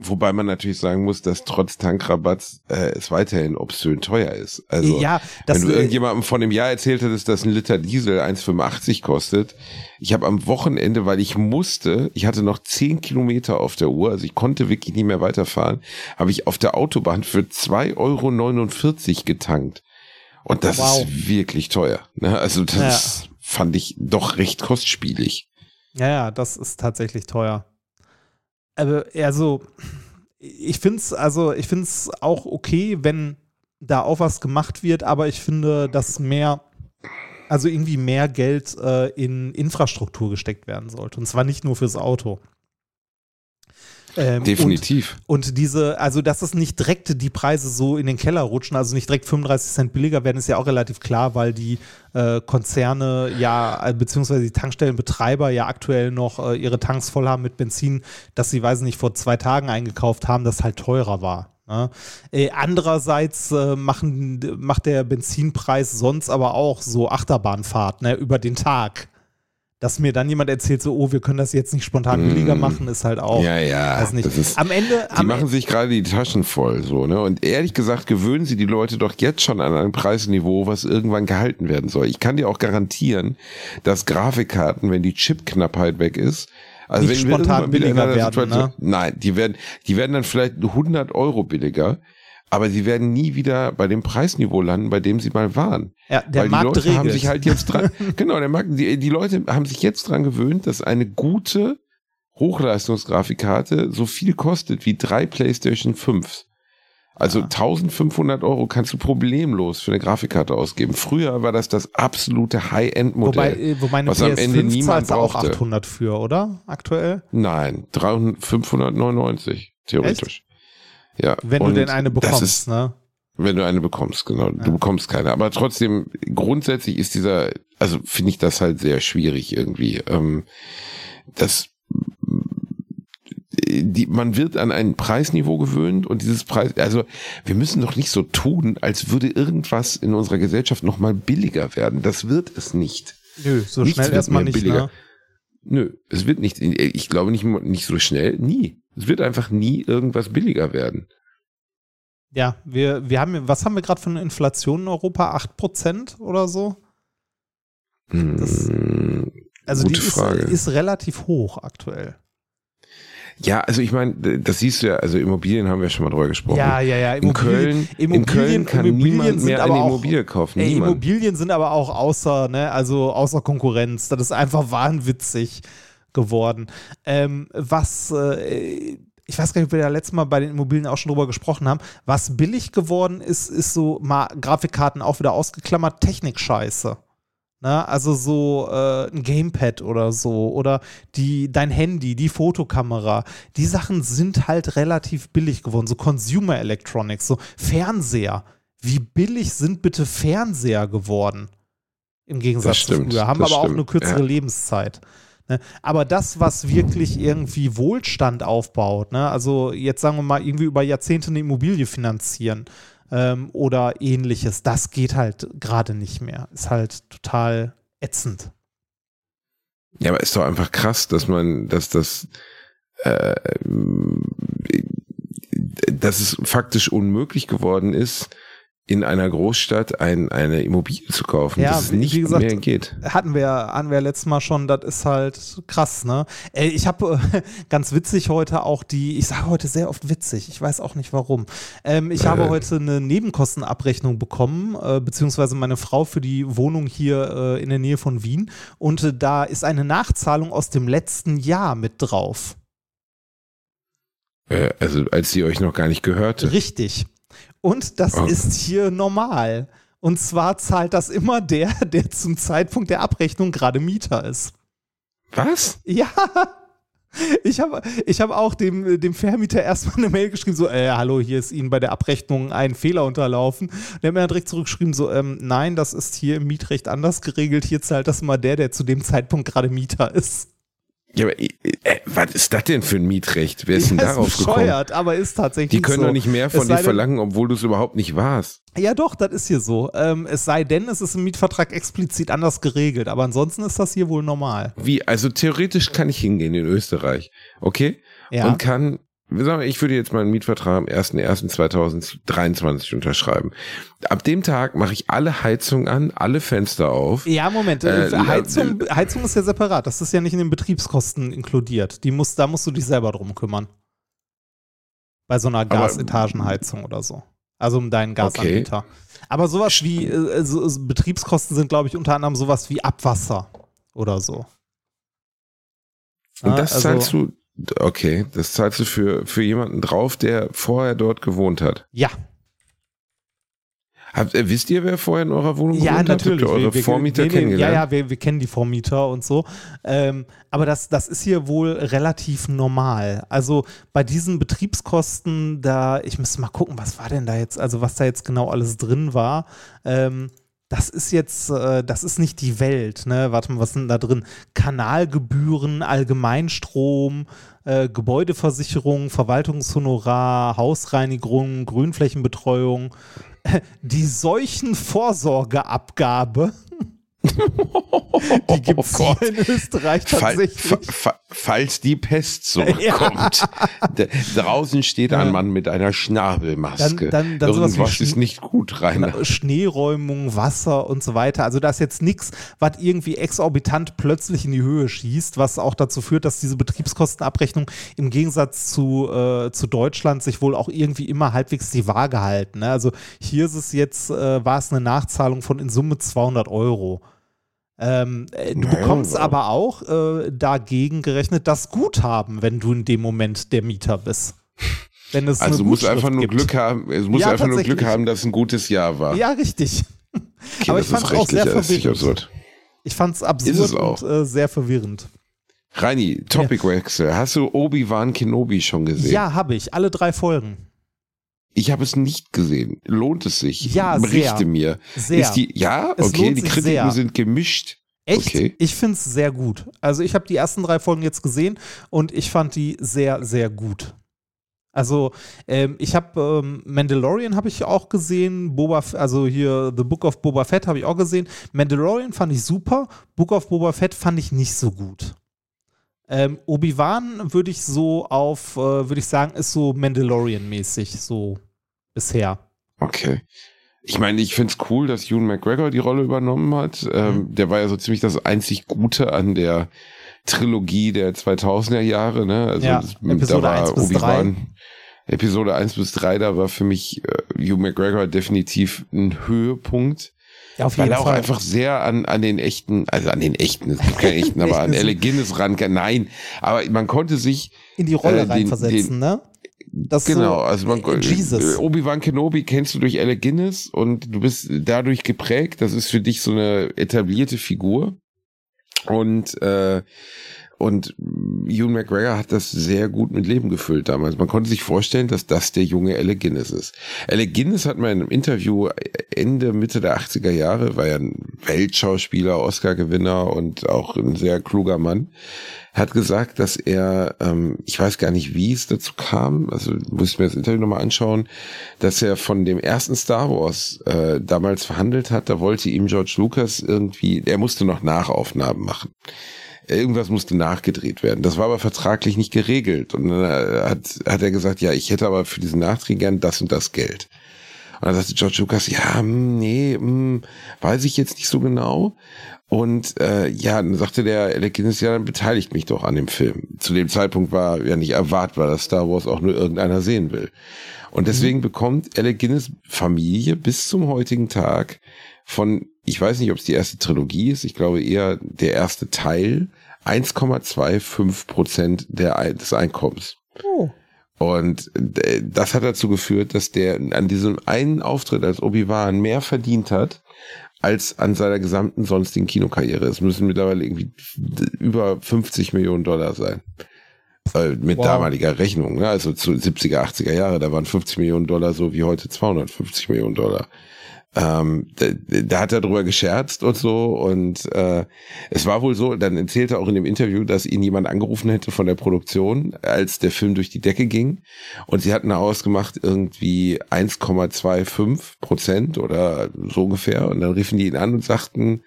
Wobei man natürlich sagen muss, dass trotz Tankrabatts äh, es weiterhin obszön teuer ist. Also ja, wenn du äh, irgendjemandem von dem Jahr erzählt hättest, dass ein Liter Diesel 1,85 kostet. Ich habe am Wochenende, weil ich musste, ich hatte noch 10 Kilometer auf der Uhr, also ich konnte wirklich nicht mehr weiterfahren, habe ich auf der Autobahn für 2,49 Euro getankt. Und das Wow. ist wirklich teuer. Ne? Also das Ja. fand ich doch recht kostspielig. Ja, ja, das ist tatsächlich teuer. Aber also, ich finde es also, ich finde es auch okay, wenn da auch was gemacht wird, aber ich finde, dass mehr, also irgendwie mehr Geld äh, in Infrastruktur gesteckt werden sollte. Und zwar nicht nur fürs Auto. Ähm, Definitiv. Und, und diese, also dass es nicht direkt die Preise so in den Keller rutschen, also nicht direkt 35 Cent billiger werden, ist ja auch relativ klar, weil die äh, Konzerne ja, äh, beziehungsweise die Tankstellenbetreiber ja aktuell noch äh, ihre Tanks voll haben mit Benzin, das sie, weiß nicht, vor zwei Tagen eingekauft haben, das halt teurer war. Ne? Äh, andererseits äh, machen, macht der Benzinpreis sonst aber auch so Achterbahnfahrt ne, über den Tag. Dass mir dann jemand erzählt, so, oh, wir können das jetzt nicht spontan billiger Mm. machen, ist halt auch. ja, ja. weiß nicht. Das ist, am Ende, Die am machen sich gerade die Taschen voll, so, ne? Und ehrlich gesagt gewöhnen sie die Leute doch jetzt schon an ein Preisniveau, was irgendwann gehalten werden soll. Ich kann dir auch garantieren, dass Grafikkarten, wenn die Chipknappheit weg ist, also Nicht wenn spontan billiger werden, ne? nein, die werden, die werden dann vielleicht 100 Euro billiger, aber sie werden nie wieder bei dem Preisniveau landen, bei dem sie mal waren. ja, der Weil Markt die Leute haben regelt. sich halt jetzt dran, genau, der Markt, die, die Leute haben sich jetzt dran gewöhnt, dass eine gute Hochleistungsgrafikkarte so viel kostet wie drei PlayStation 5. Also 1500 Euro kannst du problemlos für eine Grafikkarte ausgeben. Früher war das das absolute wobei, High-End-Modell. äh, wobei eine was am Ende PS5 niemand auch brauchte. 800 für, oder? Aktuell? Nein, 300, 599 theoretisch. Ja. Wenn du denn eine bekommst, ist, ne? Wenn du eine bekommst, genau. Du bekommst keine. Aber trotzdem, grundsätzlich ist dieser, also finde ich das halt sehr schwierig irgendwie. Ähm, das, die, man wird an ein Preisniveau gewöhnt und dieses Preis, also wir müssen doch nicht so tun, als würde irgendwas in unserer Gesellschaft nochmal billiger werden. Das wird es nicht. Nö, so Nichts schnell wird erstmal nicht, billiger. ne? Nö, es wird nicht, ich glaube nicht, nicht so schnell, nie. Es wird einfach nie irgendwas billiger werden. Ja, wir, wir haben, was haben wir gerade für eine Inflation in Europa? 8% oder so? Das- Hm, Also Gute die ist, Frage. ist relativ hoch aktuell. Ja, also ich meine, das siehst du ja, also Immobilien haben wir schon mal drüber gesprochen. Ja, ja, ja. In Köln, in Immobilien- Köln kann Immobilien niemand sind mehr aber eine auch- Immobilie kaufen. Ey. Immobilien sind aber auch außer, ne, also außer Konkurrenz. Das ist einfach wahnwitzig geworden. Ähm, was, äh, ich weiß gar nicht, ob wir da letztes Mal bei den Immobilien auch schon drüber gesprochen haben. Was billig geworden ist, ist so mal Grafikkarten auch wieder ausgeklammert, Technikscheiße. Na, also so äh, ein Gamepad oder so oder die, dein Handy, die Fotokamera, die Sachen sind halt relativ billig geworden. So Consumer Electronics, so Fernseher. Wie billig sind bitte Fernseher geworden? Im Gegensatz stimmt, zu früher. Haben aber auch stimmt, eine kürzere ja. Lebenszeit. Ne? Aber das, was wirklich irgendwie Wohlstand aufbaut, ne? also jetzt sagen wir mal irgendwie über Jahrzehnte eine Immobilie finanzieren ähm, oder ähnliches, das geht halt gerade nicht mehr. Ist halt total ätzend. Ja, aber ist doch einfach krass, dass man, dass das, äh, dass es faktisch unmöglich geworden ist, in einer Großstadt ein, eine Immobilie zu kaufen, Ja, dass es nicht wie gesagt, mehr geht. Hatten wir, hatten wir letztes Mal schon, das ist halt krass, ne? Ey, ich habe äh, ganz witzig heute auch die, ich sage heute sehr oft witzig, ich weiß auch nicht warum. Ähm, ich habe Äh. heute eine Nebenkostenabrechnung bekommen, äh, beziehungsweise meine Frau für die Wohnung hier äh, in der Nähe von Wien und äh, da ist eine Nachzahlung aus dem letzten Jahr mit drauf. Äh, also als sie euch noch gar nicht gehörte. Richtig. Und das Oh. ist hier normal. Und zwar zahlt das immer der, der zum Zeitpunkt der Abrechnung gerade Mieter ist. Was? Ja. Ich habe ich hab auch dem, dem Vermieter erstmal eine Mail geschrieben, so, äh, hallo, hier ist Ihnen bei der Abrechnung ein Fehler unterlaufen. Der hat mir dann direkt zurückgeschrieben, so, ähm, nein, das ist hier im Mietrecht anders geregelt. Hier zahlt das mal der, der zu dem Zeitpunkt gerade Mieter ist. Ja, aber äh, äh, was ist das denn für ein Mietrecht? Wer ist denn Ja, darauf gekommen? bescheuert, aber ist tatsächlich Die können so. doch nicht mehr von dir verlangen, obwohl du es überhaupt nicht warst. Ja, doch, das ist hier so. Ähm, es sei denn, es ist im Mietvertrag explizit anders geregelt, aber ansonsten ist das hier wohl normal. Wie? Also theoretisch kann ich hingehen in Österreich, okay? Ja. Und kann, ich würde jetzt meinen Mietvertrag am 01.01.2023 unterschreiben. Ab dem Tag mache ich alle Heizungen an, alle Fenster auf. Ja, Moment, Äh, äh, Heizung, Heizung ist ja separat. Das ist ja nicht in den Betriebskosten inkludiert. Die muss, da musst du dich selber drum kümmern. Bei so einer Gasetagenheizung oder so. Also um deinen Gasanbieter. Aber sowas wie, äh, so, Betriebskosten sind, glaube ich, unter anderem sowas wie Abwasser oder so. Und das also- zahlst du, okay, das zahlst du für, für jemanden drauf, der vorher dort gewohnt hat. Ja, Habt, äh, wisst ihr, wer vorher in eurer Wohnung Ja, gewohnt natürlich. hat? Habt ihr eure Wir- wir- Vormieter nee, nee, kennengelernt? Ja, ja, wir, wir kennen die Vormieter und so. Ähm, aber das, das ist hier wohl relativ normal. Also bei diesen Betriebskosten, da, ich müsste mal gucken, was war denn da jetzt, also was da jetzt genau alles drin war. Ähm, das ist jetzt, äh, das ist nicht die Welt, ne? Warte mal, was sind da drin? Kanalgebühren, Allgemeinstrom, äh, Gebäudeversicherung, Verwaltungshonorar, Hausreinigung, Grünflächenbetreuung, die Seuchenvorsorgeabgabe. die gibt es Oh in Österreich Fall, tatsächlich. fa, fa, falls die Pest zurückkommt. D- Draußen steht ein Ja. Mann mit einer Schnabelmaske. Dann- dann- dann Irgendwas ist nicht gut, Rainer. Genau, Schneeräumung, Wasser und so weiter. Also da ist jetzt nichts, was irgendwie exorbitant plötzlich in die Höhe schießt, was auch dazu führt, dass diese Betriebskostenabrechnung im Gegensatz zu, äh, zu Deutschland sich wohl auch irgendwie immer halbwegs die Waage halten. Ne? Also hier ist es jetzt, äh, war es eine Nachzahlung von in Summe 200 Euro. Ähm, äh, du Ja, bekommst ja. aber auch äh, dagegen gerechnet das Guthaben, wenn du in dem Moment der Mieter bist. Wenn es Also du musst einfach nur gibt. Glück haben, es muss Ja, einfach nur Glück haben, dass es ein gutes Jahr war. Ja, richtig. Okay, aber ich fand es auch sehr ja, verwirrend. Ich fand es absurd und äh, sehr verwirrend. Reini, Topicwechsel. Hast du Obi-Wan Kenobi schon gesehen? Ja, habe ich. Alle drei Folgen. Ich habe es nicht gesehen. Lohnt es sich? Ja, Berichte sehr. mir. Sehr. Ist die, ja, Es okay, die Kritiken sehr. sind gemischt. Echt? Okay. Ich finde es sehr gut. Also ich habe die ersten drei Folgen jetzt gesehen und ich fand die sehr, sehr gut. Also ähm, ich habe ähm, Mandalorian habe ich auch gesehen, Boba, F- also hier The Book of Boba Fett habe ich auch gesehen. Mandalorian fand ich super, Book of Boba Fett fand ich nicht so gut. Ähm, Obi-Wan würde ich so auf, äh, würde ich sagen, ist so Mandalorian-mäßig so bisher. Okay. Ich meine, ich finde es cool, dass Ewan McGregor die Rolle übernommen hat. Ähm, Mhm. Der war ja so ziemlich das einzig Gute an der Trilogie der 2000er Jahre, ne? Also Ja, das, Episode da war 1 bis Obi-Wan. Episode 1 bis 3, da war für mich äh, Hugh McGregor definitiv ein Höhepunkt. Ja, auf Weil jeden er auch Fall. einfach sehr an, an den echten, also an den echten, es gibt keine echten, aber an Alec Guinness ran. Nein, aber man konnte sich in die Rolle äh, den- reinversetzen, den- ne? Das Genau, so, also man Jesus. äh, Obi-Wan Kenobi kennst du durch Alec Guinness und du bist dadurch geprägt. Das ist für dich so eine etablierte Figur. Und äh, und Ewan McGregor hat das sehr gut mit Leben gefüllt damals. Man konnte sich vorstellen, dass das der junge Alec Guinness ist. Alec Guinness hat mal in einem Interview Ende, Mitte der 80er Jahre, war ja ein Weltschauspieler, Oscar-Gewinner und auch ein sehr kluger Mann, hat gesagt, dass er, ähm, ich weiß gar nicht, wie es dazu kam, also muss ich mir das Interview nochmal anschauen, dass er von dem ersten Star Wars äh, damals verhandelt hat, da wollte ihm George Lucas irgendwie, er musste noch Nachaufnahmen machen. Irgendwas musste nachgedreht werden. Das war aber vertraglich nicht geregelt. Und dann äh, hat, hat er gesagt, ja, ich hätte aber für diesen Nachdreh gern das und das Geld. Und dann sagte George Lucas, ja, hm, nee, hm, weiß ich jetzt nicht so genau. Und äh, ja, dann sagte der Alec Guinness, ja, dann beteiligt mich doch an dem Film. Zu dem Zeitpunkt war ja nicht erwartbar, dass Star Wars auch nur irgendeiner sehen will. Und deswegen bekommt Alec Guinness Familie bis zum heutigen Tag von, ich weiß nicht, ob es die erste Trilogie ist, ich glaube eher der erste Teil, 1,25 Prozent der, des Einkommens. Oh. Und äh, das hat dazu geführt, dass der an diesem einen Auftritt als Obi-Wan mehr verdient hat, als an seiner gesamten sonstigen Kinokarriere. Es müssen mittlerweile irgendwie über 50 Millionen Dollar sein. Äh, mit Wow. damaliger Rechnung, ne? also zu 70er, 80er Jahre, da waren 50 Millionen Dollar so wie heute 250 Millionen Dollar. Ähm, da, da hat er drüber gescherzt und so und äh, es war wohl so, dann erzählte er auch in dem Interview, dass ihn jemand angerufen hätte von der Produktion, als der Film durch die Decke ging und sie hatten ausgemacht irgendwie 1,25 Prozent oder so ungefähr und dann riefen die ihn an und sagten,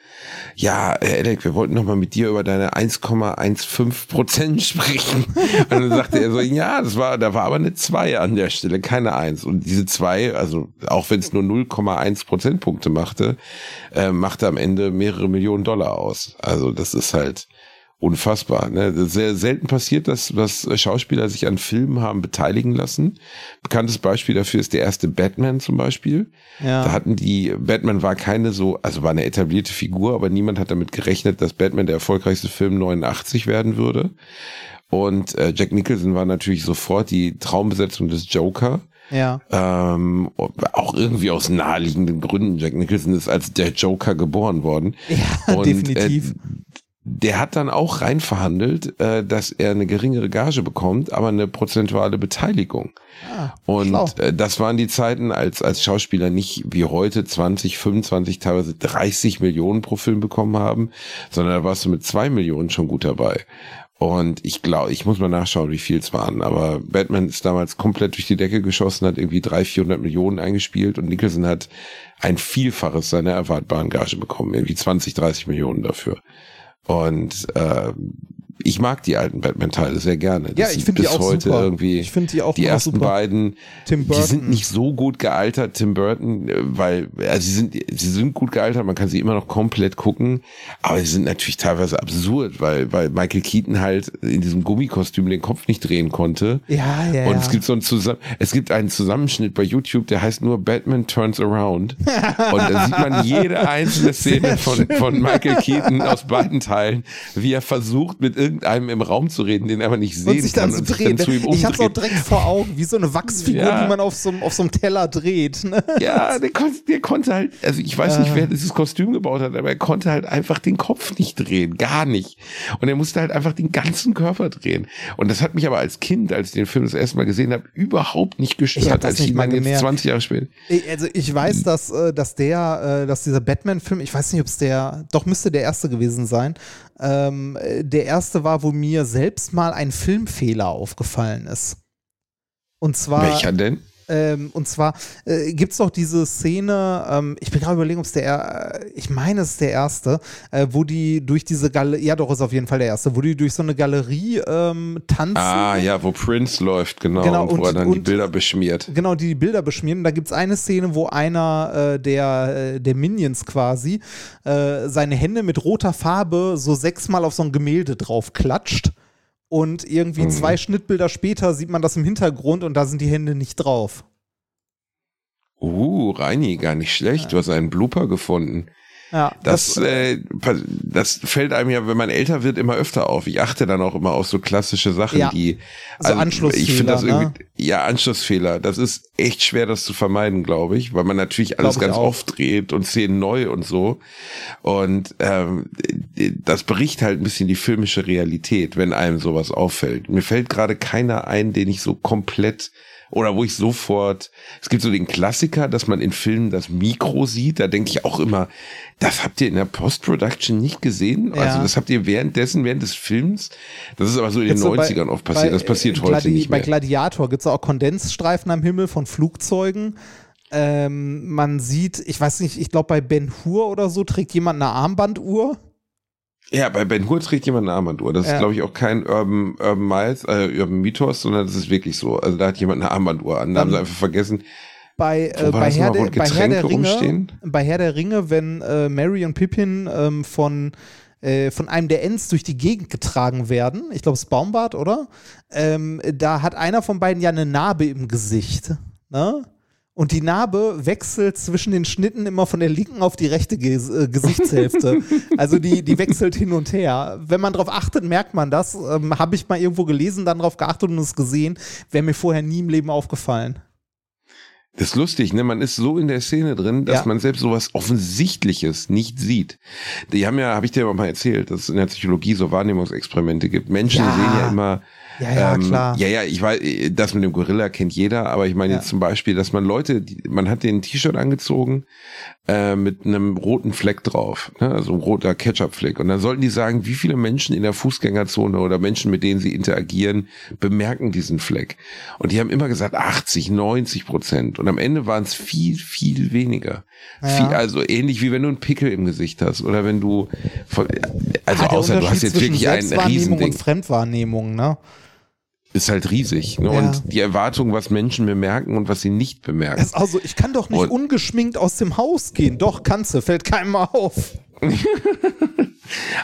ja, Herr Edek, wir wollten noch mal mit dir über deine 1,15 Prozent sprechen. Und dann sagte er so, ja, das war, da war aber eine 2 an der Stelle, keine 1. Und diese 2, also auch wenn es nur 0,1 Prozentpunkte machte, äh, machte am Ende mehrere Millionen Dollar aus. Also das ist halt unfassbar. Ne? Das Sehr selten passiert, dass, dass Schauspieler sich an Filmen haben beteiligen lassen. Bekanntes Beispiel dafür ist der erste Batman zum Beispiel. Ja. Da hatten die, Batman war keine so, also war eine etablierte Figur, aber niemand hat damit gerechnet, dass Batman der erfolgreichste Film 89 werden würde. Und äh, Jack Nicholson war natürlich sofort die Traumbesetzung des Joker. Ja. Ähm, auch irgendwie aus naheliegenden Gründen. Jack Nicholson ist als der Joker geboren worden. Ja, definitiv. Äh, der hat dann auch rein verhandelt, äh, dass er eine geringere Gage bekommt, aber eine prozentuale Beteiligung. Ah, Und äh, das waren die Zeiten, als als Schauspieler nicht wie heute 20, 25, teilweise 30 Millionen pro Film bekommen haben, sondern da warst du mit zwei Millionen schon gut dabei. Und ich glaube, ich muss mal nachschauen, wie viel es waren. Aber Batman ist damals komplett durch die Decke geschossen, hat irgendwie 300, 400 Millionen eingespielt und Nicholson hat ein Vielfaches seiner erwartbaren Gage bekommen. Irgendwie 20, 30 Millionen dafür. Und äh, ich mag die alten Batman-Teile sehr gerne. Ja, Das ich sind finde die auch heute super. irgendwie Ich finde die auch die ersten super. beiden. Tim Die sind Burton. nicht so gut gealtert, Tim Burton, äh, weil also sie sind sie sind gut gealtert, man kann sie immer noch komplett gucken, aber sie sind natürlich teilweise absurd, weil weil Michael Keaton halt in diesem Gummikostüm den Kopf nicht drehen konnte. Ja, ja, Und ja. es gibt so einen Zusammen es gibt einen Zusammenschnitt bei YouTube, der heißt nur Batman Turns Around. Und da sieht man jede einzelne Szene von, von Michael Keaton aus beiden Teilen, wie er versucht, mit irgendeinem im Raum zu reden, den er aber nicht sehen und sich dann kann so sich dann zu ihm Ich hab's auch umdreht. direkt vor Augen, wie so eine Wachsfigur, Ja. die man auf so, einem- auf so einem Teller dreht. Ne? Ja, der konnte, der konnte halt, also ich weiß Ah. nicht, wer dieses Kostüm gebaut hat, aber er konnte halt einfach den Kopf nicht drehen, gar nicht. Und er musste halt einfach den ganzen Körper drehen. Und das hat mich aber als Kind, als ich den Film das erste Mal gesehen habe, überhaupt nicht gestört. Ich hab das als ich meine jetzt gemerkt. 20 Jahre später. Also ich weiß, dass, äh, dass der, äh, dass dieser Batman-Film, ich weiß nicht, ob es der, doch müsste der erste gewesen sein. Ähm, äh, der erste war, wo mir selbst mal ein Filmfehler aufgefallen ist. Und zwar Welcher denn? Ähm, und zwar äh, gibt es doch diese Szene, ähm, ich bin gerade überlegen, ob es der, äh, ich meine, es ist der erste, äh, wo die durch diese Galerie, ja doch, ist auf jeden Fall der erste, wo die durch so eine Galerie ähm, tanzen. Ah, ja, wo Prince läuft, genau, Genau, und wo und- er dann die und- Bilder beschmiert. Genau, die die Bilder beschmieren. Da gibt es eine Szene, wo einer äh, der, äh, der Minions quasi äh, seine Hände mit roter Farbe so sechsmal auf so ein Gemälde drauf klatscht. Und irgendwie Mhm. zwei Schnittbilder später sieht man das im Hintergrund und da sind die Hände nicht drauf. Uh, Reini, gar nicht schlecht. Du hast einen Blooper gefunden. Ja, Das, äh, das fällt einem ja, wenn man älter wird, immer öfter auf. Ich achte dann auch immer auf so klassische Sachen, Ja. die also So Anschlussfehler, Ich finde das ne? irgendwie, ja, Anschlussfehler. Das ist echt schwer, das zu vermeiden, glaube ich, weil man natürlich alles ganz oft dreht und Szenen neu und so. Und ähm, das bricht halt ein bisschen die filmische Realität, wenn einem sowas auffällt. Mir fällt gerade keiner ein, den ich so komplett oder wo ich sofort, es gibt so den Klassiker, dass man in Filmen das Mikro sieht, da denke ich auch immer, das habt ihr in der Post-Production nicht gesehen? Ja. Also das habt ihr währenddessen, während des Films, das ist aber so in den Jetzt so bei- 90ern oft passiert, bei, das passiert äh, heute Gladi nicht Bei mehr. Gladiator gibt es auch Kondensstreifen am Himmel von Flugzeugen. Ähm, man sieht, ich weiß nicht, ich glaube bei Ben Hur oder so trägt jemand eine Armbanduhr. Ja, bei Ben Hur trägt jemand eine Armbanduhr. Das Ja. ist, glaube ich, auch kein Urban, Urban Miles, äh, Urban Mythos, sondern das ist wirklich so. Also da hat jemand eine Armbanduhr an. Da haben sie einfach vergessen. bei, äh, bei, Herr der, bei Herr der Ringe, bei Herr der Ringe, wenn äh, Mary und Pippin ähm, von, äh, von einem der Ents durch die Gegend getragen werden, ich glaube es ist Baumbart, oder? Ähm, da hat einer von beiden ja eine Narbe im Gesicht. Ne? Und die Narbe wechselt zwischen den Schnitten immer von der linken auf die rechte Ges äh, Gesichtshälfte. also die, die wechselt hin und her. Wenn man darauf achtet, merkt man das. Ähm, Habe ich mal irgendwo gelesen, dann darauf geachtet und es gesehen. Wäre mir vorher nie im Leben aufgefallen. Das ist lustig, ne? Man ist so in der Szene drin, dass Ja. man selbst sowas Offensichtliches nicht sieht. Die haben ja, habe ich dir aber mal erzählt, dass es in der Psychologie so Wahrnehmungsexperimente gibt. Menschen Ja. sehen ja immer. Ja, ja, ähm, klar. Ja, ja, ich weiß, das mit dem Gorilla kennt jeder, aber ich meine Ja. jetzt zum Beispiel, dass man Leute, die, man hat den T-Shirt angezogen äh, mit einem roten Fleck drauf, ne? also ein roter Ketchup-Fleck. Und dann sollten die sagen, wie viele Menschen in der Fußgängerzone oder Menschen, mit denen sie interagieren, bemerken diesen Fleck. Und die haben immer gesagt 80, 90 Prozent. Und am Ende waren es viel, viel weniger. Ja. Viel, also ähnlich wie wenn du einen Pickel im Gesicht hast oder wenn du, von, also Ah, außer du hast jetzt wirklich ein Selbstwahrnehmung Riesending und Fremdwahrnehmung, ne? Ist halt riesig. Ne? Ja. Und die Erwartung, was Menschen bemerken und was sie nicht bemerken. Also, ich kann doch nicht Und- ungeschminkt aus dem Haus gehen. Doch, kannst du, fällt keinem auf.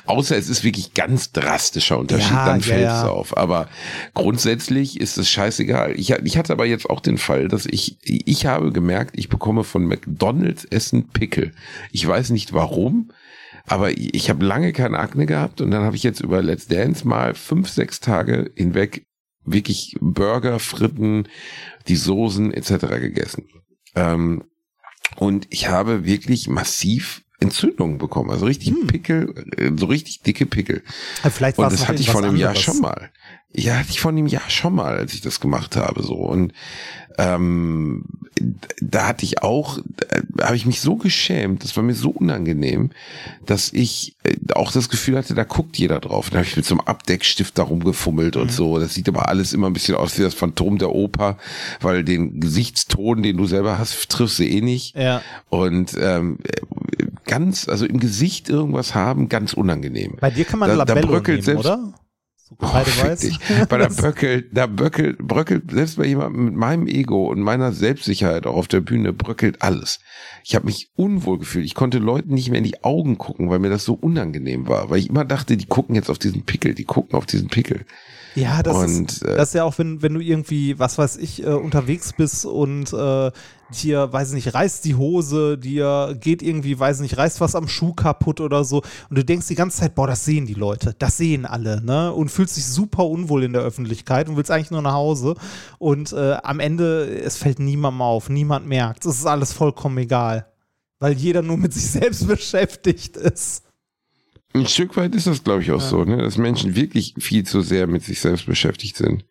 Außer es ist wirklich ganz drastischer Unterschied, Ja, dann ja, fällt es ja. auf. Aber grundsätzlich ist es scheißegal. Ich, ich hatte aber jetzt auch den Fall, dass ich, ich habe gemerkt, ich bekomme von McDonalds Essen Pickel. Ich weiß nicht warum. Aber ich, ich habe lange keine Akne gehabt und dann habe ich jetzt über Let's Dance mal fünf, sechs Tage hinweg wirklich Burger, Fritten, die Soßen etc. gegessen. Ähm, und ich habe wirklich massiv Entzündungen bekommen. Also richtig Pickel, äh, so richtig dicke Pickel. Vielleicht Und das hatte ich vor einem Jahr anderes. schon mal. Ja, hatte ich vor einem Jahr schon mal, als ich das gemacht habe. So und ähm, da hatte ich auch, da habe ich mich so geschämt, das war mir so unangenehm, dass ich äh, auch das Gefühl hatte, da guckt jeder drauf. Da habe ich mit so einem Abdeckstift da rumgefummelt Mhm. und so. Das sieht aber alles immer ein bisschen aus wie das Phantom der Oper, weil den Gesichtston, den du selber hast, triffst du eh nicht. Ja. Und ähm, ganz, also im Gesicht irgendwas haben, ganz unangenehm. Bei dir kann man Da- da Labello bröckelt nehmen, selbst- oder? So Oh, kreideweiß. fick dich. Bei der Böckel, da böckelt, bröckelt, selbst bei jemandem mit meinem Ego und meiner Selbstsicherheit auch auf der Bühne bröckelt alles. Ich habe mich unwohl gefühlt. Ich konnte Leuten nicht mehr in die Augen gucken, weil mir das so unangenehm war. Weil ich immer dachte, die gucken jetzt auf diesen Pickel, die gucken auf diesen Pickel. Ja, das, Und, ist, äh, das ist ja auch, wenn, wenn du irgendwie, was weiß ich, äh, unterwegs bist und äh, dir, weiß nicht, reißt die Hose, dir geht irgendwie, weiß nicht, reißt was am Schuh kaputt oder so und du denkst die ganze Zeit, boah, das sehen die Leute, das sehen alle, ne? Und fühlst dich super unwohl in der Öffentlichkeit und willst eigentlich nur nach Hause und äh, am Ende, es fällt niemandem auf, niemand merkt, es ist alles vollkommen egal, weil jeder nur mit sich selbst beschäftigt ist. Ein Stück weit ist das, glaube ich, auch so, ne? dass Menschen wirklich viel zu sehr mit sich selbst beschäftigt sind.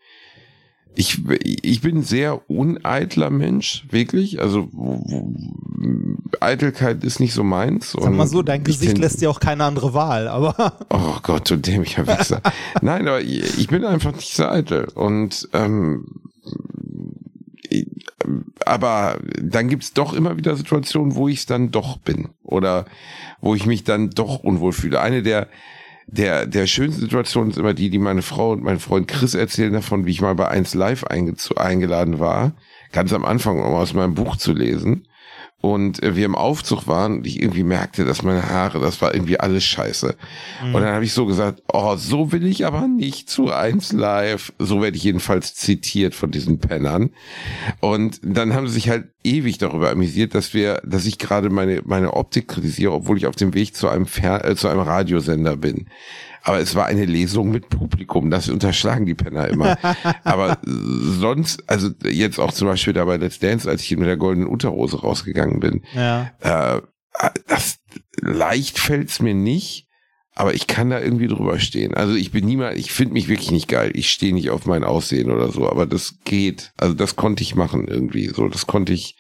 Ich, ich bin ein sehr uneitler Mensch, wirklich. Also Eitelkeit ist nicht so meins. Sag mal so, dein ich Gesicht ten- lässt dir auch keine andere Wahl, aber Oh Gott, du dämlicher Wichser. Nein, aber ich ich bin einfach nicht so eitel. Und ähm, aber dann gibt's doch immer wieder Situationen, wo ich es dann doch bin oder wo ich mich dann doch unwohl fühle. Eine der der, der schönsten Situationen ist immer die, die meine Frau und mein Freund Chris erzählen davon, wie ich mal bei 1 Live eingeladen war, ganz am Anfang, um aus meinem Buch zu lesen und äh, wir im Aufzug waren und ich irgendwie merkte, dass meine Haare, das war irgendwie alles scheiße. Mhm. Und dann habe ich so gesagt, oh, so will ich aber nicht zu eins live. So werde ich jedenfalls zitiert von diesen Pennern. Und dann haben sie sich halt ewig darüber amüsiert, dass wir, dass ich gerade meine, meine Optik kritisiere, obwohl ich auf dem Weg zu einem, Fer äh, zu einem Radiosender bin. Aber es war eine Lesung mit Publikum. Das unterschlagen die Penner immer. Aber sonst, also jetzt auch zum Beispiel da bei Let's Dance, als ich mit der goldenen Unterhose rausgegangen bin. Ja. Äh, das leicht fällt's mir nicht, aber ich kann da irgendwie drüber stehen. Also ich bin niemand, ich finde mich wirklich nicht geil. Ich stehe nicht auf mein Aussehen oder so, aber das geht. Also das konnte ich machen irgendwie. So, das konnte ich,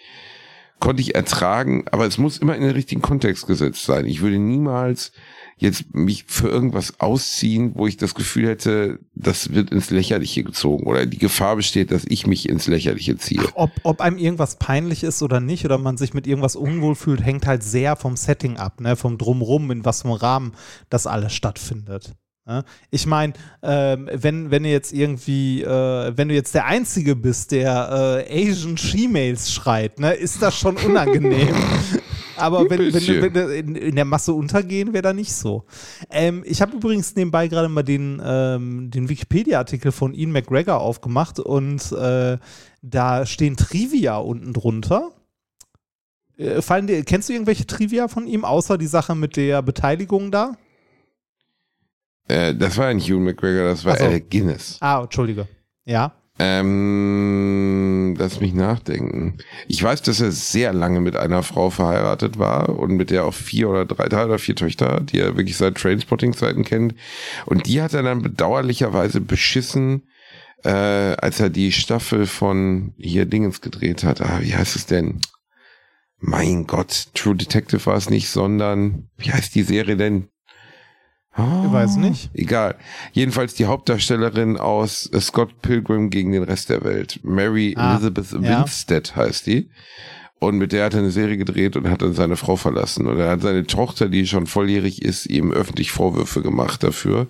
konnte ich ertragen, aber es muss immer in den richtigen Kontext gesetzt sein. Ich würde niemals jetzt mich für irgendwas ausziehen, wo ich das Gefühl hätte, das wird ins Lächerliche gezogen oder die Gefahr besteht, dass ich mich ins Lächerliche ziehe. Ob, ob einem irgendwas peinlich ist oder nicht oder man sich mit irgendwas unwohl fühlt, hängt halt sehr vom Setting ab, ne? vom Drumrum, in was für einem Rahmen das alles stattfindet. Ich meine, ähm, wenn, wenn du jetzt irgendwie, äh, wenn du jetzt der Einzige bist, der äh, Asian She-Mails schreit, ne, ist das schon unangenehm. Aber wenn, wenn, wenn, in, in, der Masse untergehen, wäre da nicht so. Ähm, ich habe übrigens nebenbei gerade mal den, ähm, den Wikipedia-Artikel von Ian McGregor aufgemacht und äh, da stehen Trivia unten drunter. Äh, fallen dir, kennst du irgendwelche Trivia von ihm, außer die Sache mit der Beteiligung da? Äh, das war nicht Hugh McGregor, das war so. Alec Guinness. Ah, Entschuldige. Ja. Ähm, lass mich nachdenken. Ich weiß, dass er sehr lange mit einer Frau verheiratet war und mit der auch vier oder drei, drei oder vier Töchter, die er wirklich seit Trainspotting-Zeiten kennt. Und die hat er dann bedauerlicherweise beschissen, äh, als er die Staffel von hier Dingens gedreht hat. Ah, wie heißt es denn? Mein Gott, True Detective war es nicht, sondern wie heißt die Serie denn? Ich weiß nicht. Egal. Jedenfalls die Hauptdarstellerin aus Scott Pilgrim gegen den Rest der Welt. Mary ah, Elizabeth ja. Winstead heißt die. Und mit der hat er eine Serie gedreht und hat dann seine Frau verlassen. Und er hat seine Tochter, die schon volljährig ist, ihm öffentlich Vorwürfe gemacht dafür.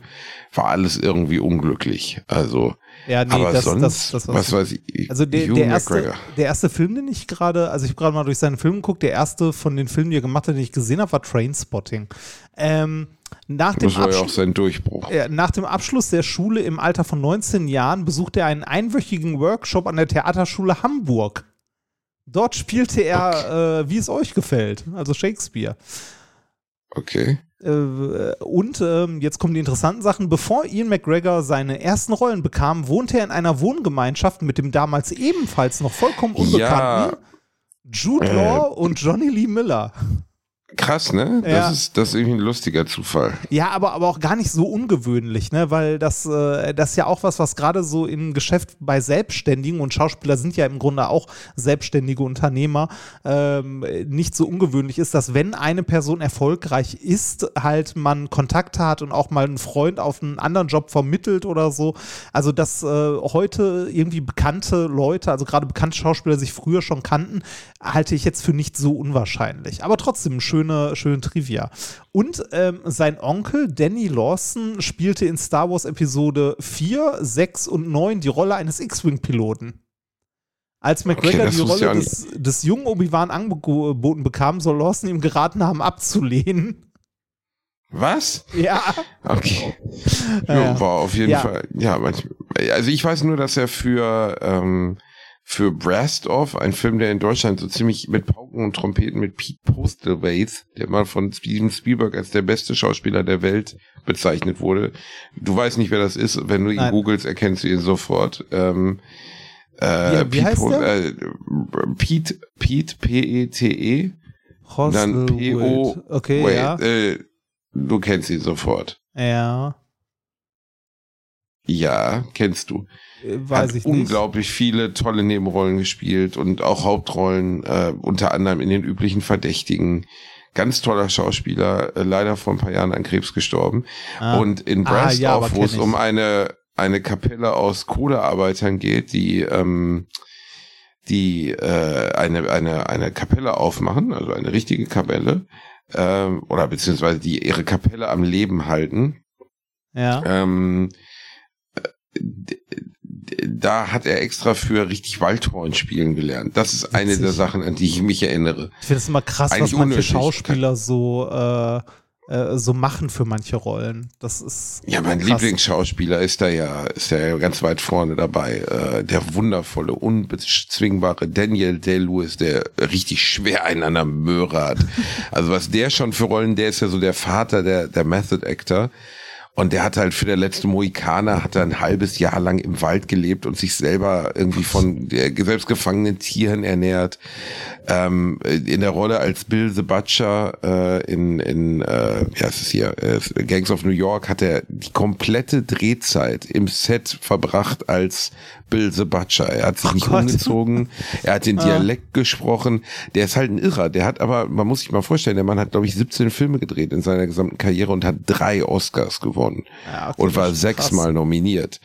War alles irgendwie unglücklich. Also, ja, nee, aber das, sonst, das, das, was, was weiß ich. Also der, der, erste, der erste Film, den ich gerade, also ich habe gerade mal durch seinen Film geguckt, der erste von den Filmen, die er gemacht hat, den ich gesehen habe, war Trainspotting. Ähm, nach dem, das war ja auch sein Durchbruch. nach dem Abschluss der Schule im Alter von 19 Jahren besuchte er einen einwöchigen Workshop an der Theaterschule Hamburg. Dort spielte er, okay. äh, wie es euch gefällt, also Shakespeare. Okay. Äh, und äh, jetzt kommen die interessanten Sachen. Bevor Ian McGregor seine ersten Rollen bekam, wohnte er in einer Wohngemeinschaft mit dem damals ebenfalls noch vollkommen unbekannten ja. Jude Law äh. und Johnny Lee Miller. Krass, ne? Das, ja. ist, das ist irgendwie ein lustiger Zufall. Ja, aber, aber auch gar nicht so ungewöhnlich, ne? Weil das, äh, das ist ja auch was, was gerade so im Geschäft bei Selbstständigen und Schauspieler sind ja im Grunde auch selbstständige Unternehmer, ähm, nicht so ungewöhnlich ist, dass wenn eine Person erfolgreich ist, halt man Kontakt hat und auch mal einen Freund auf einen anderen Job vermittelt oder so. Also, dass äh, heute irgendwie bekannte Leute, also gerade bekannte Schauspieler sich früher schon kannten, halte ich jetzt für nicht so unwahrscheinlich. Aber trotzdem schön schöne, schöne Trivia. Und ähm, sein Onkel Danny Lawson spielte in Star Wars Episode 4, 6 und 9 die Rolle eines X-Wing-Piloten. Als McGregor okay, die Rolle des, des jungen Obi-Wan angeboten bekam, soll Lawson ihm geraten haben, abzulehnen. Was? Ja. Okay. Ja, war auf jeden ja. Fall. Ja, manchmal. Also ich weiß nur, dass er für ähm, für Brast Off, ein Film, der in Deutschland so ziemlich mit Pauken und Trompeten mit Pete Postlethwaite, der mal von Steven Spielberg als der beste Schauspieler der Welt bezeichnet wurde. Du weißt nicht, wer das ist. Wenn du ihn Nein. googelst, erkennst du ihn sofort. Ähm, äh, ja, wie Pete, heißt der? Äh, Pete, Pete, P-E-T-E. -E, dann P-O. Okay, wait, ja. Äh, du kennst ihn sofort. Ja. Ja, kennst du. Äh, weiß hat ich nicht. unglaublich viele tolle Nebenrollen gespielt und auch Hauptrollen, äh, unter anderem in den üblichen Verdächtigen. Ganz toller Schauspieler, äh, leider vor ein paar Jahren an Krebs gestorben. Ah. Und in Brastoff, ah, ja, wo es um eine, eine Kapelle aus Kohlearbeitern geht, die, ähm, die äh, eine, eine, eine Kapelle aufmachen, also eine richtige Kapelle, ähm, oder beziehungsweise die ihre Kapelle am Leben halten. Ja. Ähm, d- da hat er extra für richtig Waldhorn spielen gelernt. Das ist eine Witzig. der Sachen, an die ich mich erinnere. Ich finde es immer krass, Eigentlich was manche. Schauspieler so, äh, äh, so machen für manche Rollen. Das ist. Ja, mein krass. Lieblingsschauspieler ist da ja, ist ja ganz weit vorne dabei. Äh, der wundervolle, unbezwingbare Daniel Day-Lewis, der richtig schwer einander mörat. also was der schon für Rollen, der ist ja so der Vater der, der Method Actor. Und der hat halt für der letzte Mohikaner hat er ein halbes Jahr lang im Wald gelebt und sich selber irgendwie von der selbstgefangenen Tieren ernährt. Ähm, in der Rolle als Bill the Butcher äh, in, in äh, heißt es hier, äh, Gangs of New York hat er die komplette Drehzeit im Set verbracht als Bill the Butcher. Er hat sich nicht Gott. umgezogen, er hat den Ah. Dialekt gesprochen. Der ist halt ein Irrer. Der hat aber, man muss sich mal vorstellen, der Mann hat, glaube ich, 17 Filme gedreht in seiner gesamten Karriere und hat drei Oscars gewonnen Ja, okay, und war sechsmal nominiert.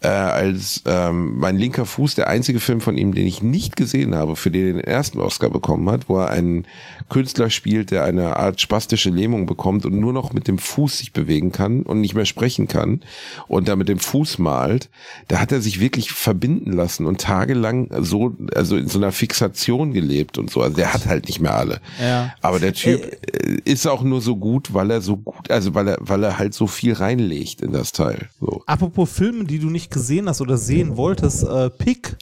Äh, als ähm, mein linker Fuß, der einzige Film von ihm, den ich nicht gesehen habe, für den er den ersten Oscar bekommen hat, wo er einen Künstler spielt, der eine Art spastische Lähmung bekommt und nur noch mit dem Fuß sich bewegen kann und nicht mehr sprechen kann und da mit dem Fuß malt. Da hat er sich wirklich verbinden lassen und tagelang so, also in so einer Fixation gelebt und so. Also der hat halt nicht mehr alle. Ja. Aber der Typ äh, ist auch nur so gut, weil er so gut, also weil er, weil er halt so viel reinlegt in das Teil. So. Apropos Filme, die du nicht gesehen hast oder sehen wolltest, äh, Pick.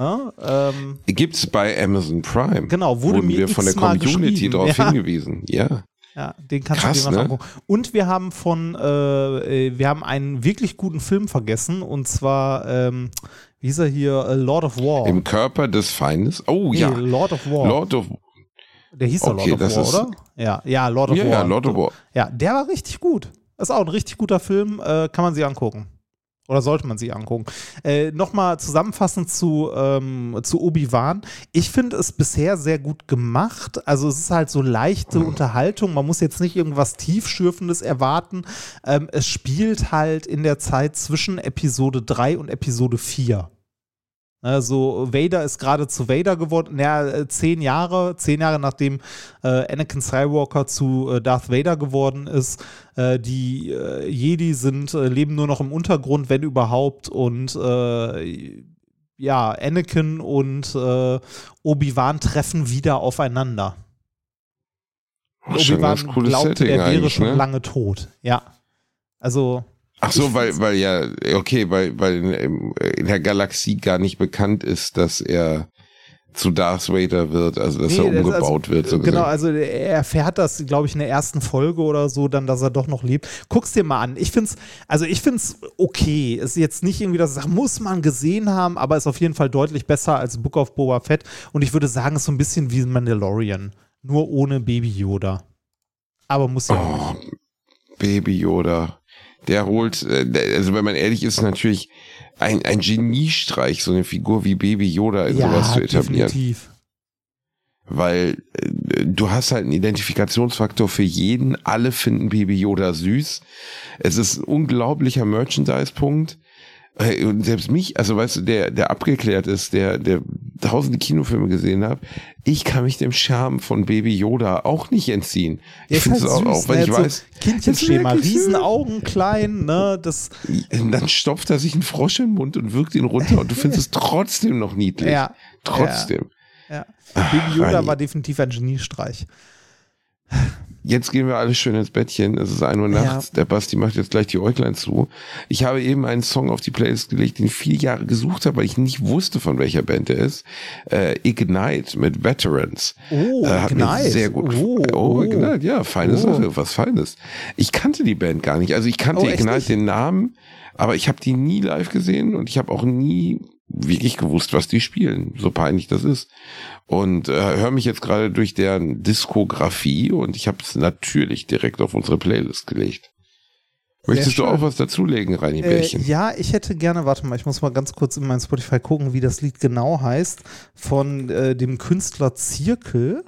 Ne? Ähm, Gibt's bei Amazon Prime. Genau, wurde mir wir von der Community darauf Ja. hingewiesen. Ja. ja, den kannst Krass, du dir mal ne? angucken. Und wir haben von, äh, äh, wir haben einen wirklich guten Film vergessen und zwar, ähm, wie hieß er hier, äh, Lord of War. Im Körper des Feindes. Oh Nee, ja. Lord of War. Lord of der hieß doch Okay, Lord of War, oder? Ja, ja, Lord of ja, War. ja, Lord of War. Ja, der war richtig gut. Ist auch ein richtig guter Film, äh, kann man sich angucken. Oder sollte man sich angucken. Äh, Nochmal zusammenfassend zu, ähm, zu Obi-Wan. Ich finde es bisher sehr gut gemacht. Also es ist halt so leichte Unterhaltung. Man muss jetzt nicht irgendwas Tiefschürfendes erwarten. Ähm, es spielt halt in der Zeit zwischen Episode 3 und Episode 4. Also Vader ist gerade zu Vader geworden, naja, äh, zehn Jahre, zehn Jahre nachdem äh, Anakin Skywalker zu äh, Darth Vader geworden ist. Äh, die äh, Jedi sind, äh, leben nur noch im Untergrund, wenn überhaupt. Und ja, Anakin und Obi-Wan treffen wieder aufeinander. Obi-Wan Setting er wäre schon ne? lange tot. Ja. Also, Ach so, weil, weil ja, okay, weil, weil in, der Galaxie gar nicht bekannt ist, dass er zu Darth Vader wird, also dass Nee, er umgebaut also, wird. So genau, gesehen. also er erfährt das, glaube ich, in der ersten Folge oder so, dann, dass er doch noch lebt. Guck's dir mal an. Ich find's, also ich find's okay. Ist jetzt nicht irgendwie, dass ich sage, muss man gesehen haben, aber ist auf jeden Fall deutlich besser als Book of Boba Fett. Und ich würde sagen, ist so ein bisschen wie Mandalorian. Nur ohne Baby Yoda. Aber muss ja Oh, nicht. Baby Yoda. Der holt, äh, also wenn man ehrlich ist, natürlich ein, ein Geniestreich, so eine Figur wie Baby Yoda in sowas zu etablieren. definitiv. Weil äh, du hast halt einen Identifikationsfaktor für jeden. Alle finden Baby Yoda süß. Es ist ein unglaublicher Merchandise-Punkt. Und selbst mich, also weißt du, der, der abgeklärt ist, der, der tausende Kinofilme gesehen hat, ich kann mich dem Charme von Baby Yoda auch nicht entziehen. Der ich finde halt es auch, süß, auch, wenn ne? ich so weiß, Kindchenschema. Riesenaugen, klein, ne? Das, Und dann stopft er sich einen Frosch in den Mund und wirkt ihn runter und du findest es trotzdem noch niedlich. ja. Trotzdem. Ja. Ach, Baby Yoda Rani. war definitiv ein Geniestreich. Jetzt gehen wir alle schön ins Bettchen. Es ist 1 Uhr nachts. Der Basti macht jetzt gleich die Äuglein zu. Ich habe eben einen Song auf die Playlist gelegt, den ich viele Jahre gesucht habe, weil ich nicht wusste, von welcher Band er ist. Äh, Ignite mit Veterans. Oh, äh, hat Ignite. mir sehr gut Oh. Oh. Ignite, ja, feine Oh. Sache, was Feines. Ich kannte die Band gar nicht. Also ich kannte Oh, Ignite nicht? den Namen, aber ich habe die nie live gesehen und ich habe auch nie wirklich gewusst, was die spielen, so peinlich das ist. Und äh, höre mich jetzt gerade durch deren Diskografie und ich habe es natürlich direkt auf unsere Playlist gelegt. Möchtest du auch was dazulegen, Reini Äh, Bärchen? ja, ich hätte gerne, warte mal, ich muss mal ganz kurz in mein Spotify gucken, wie das Lied genau heißt, von äh, dem Künstler Zirkel.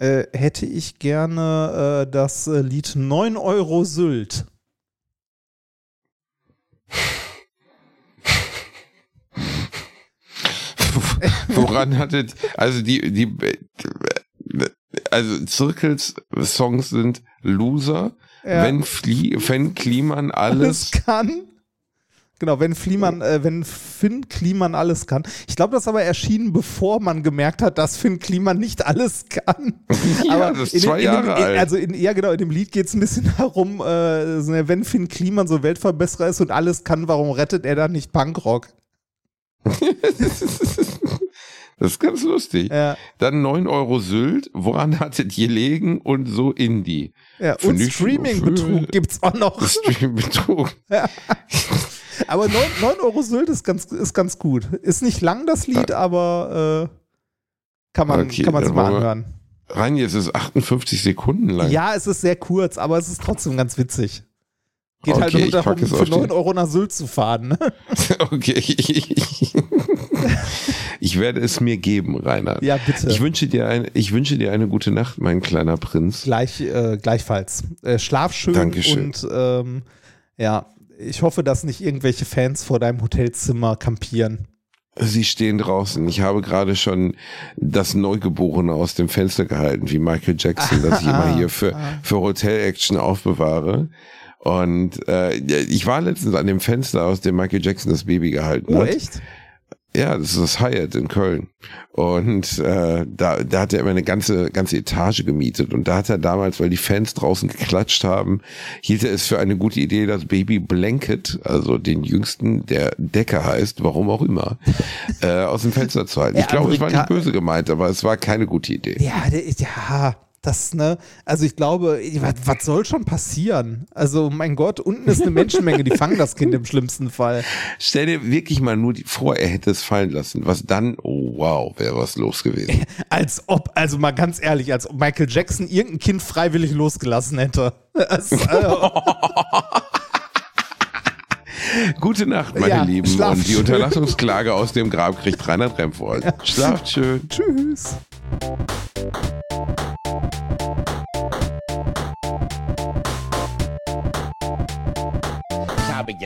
Äh, hätte ich gerne äh, das äh, Lied 9 Euro Sylt. woran hattet, also die, die, also Zirkels Songs sind Loser, Ja. wenn, Flie, wenn Kliman alles, alles kann. Genau, wenn Fliemann, äh, wenn Finn Kliman alles kann. Ich glaube, das ist aber erschienen, bevor man gemerkt hat, dass Finn Kliman nicht alles kann. Ja, aber das ist in dem- zwei in dem, Jahre in, alt. Also in, ja, genau, in dem Lied geht es ein bisschen darum, äh, wenn Finn Kliman so Weltverbesserer ist und alles kann, warum rettet er dann nicht Punkrock? das ist ganz lustig. Ja, Dann 9 Euro Sylt, woran hattet ihr gelegen und so Indie. ja. Und Streaming-Betrug gibt es auch noch. Streambetrug. Aber 9, 9 Euro Sylt ist ganz, ist ganz gut. Ist nicht lang, das Lied, aber äh, kann man Okay, kann man sich mal anhören. Rein, jetzt ist 58 Sekunden lang. Ja, es ist sehr kurz, aber es ist trotzdem ganz witzig. Geht halt Okay, nur ich darum, für auf die- 9 Euro nach Sylt zu fahren. Ne? Okay. Ich werde es mir geben, Rainer. Ja, bitte. Ich wünsche dir eine, ich wünsche dir eine gute Nacht, mein kleiner Prinz. Gleich, äh, gleichfalls. Äh, schlaf schön Dankeschön. und ähm, ja, ich hoffe, dass nicht irgendwelche Fans vor deinem Hotelzimmer kampieren. Sie stehen draußen. Ich habe gerade schon das Neugeborene aus dem Fenster gehalten, wie Michael Jackson, das ich immer hier für, für Hotel-Action aufbewahre. Und äh, ich war letztens an dem Fenster, aus dem Michael Jackson das Baby gehalten Oh, hat. echt? Ja, das ist das Hyatt in Köln. Und äh, da, da hat er immer eine ganze, ganze Etage gemietet. Und da hat er damals, weil die Fans draußen geklatscht haben, hielt er es für eine gute Idee, das Baby Blanket, also den jüngsten, der Decker heißt, warum auch immer, äh, aus dem Fenster zu halten. Ich glaube, es war Amerika- nicht böse gemeint, aber es war keine gute Idee. Ja, der, ja, das, ne, also ich glaube, was, was soll schon passieren? Also, mein Gott, unten ist eine Menschenmenge, die fangen das Kind im schlimmsten Fall. Stell dir wirklich mal nur die, vor, er hätte es fallen lassen. Was dann? Oh wow, wäre was los gewesen. Als ob, also mal ganz ehrlich, als ob Michael Jackson irgendein Kind freiwillig losgelassen hätte. Also, Gute Nacht, meine Ja, Lieben. Und die schön. Unterlassungsklage aus dem Grab kriegt Reinhard Remford. Schlaft schön. tschüss.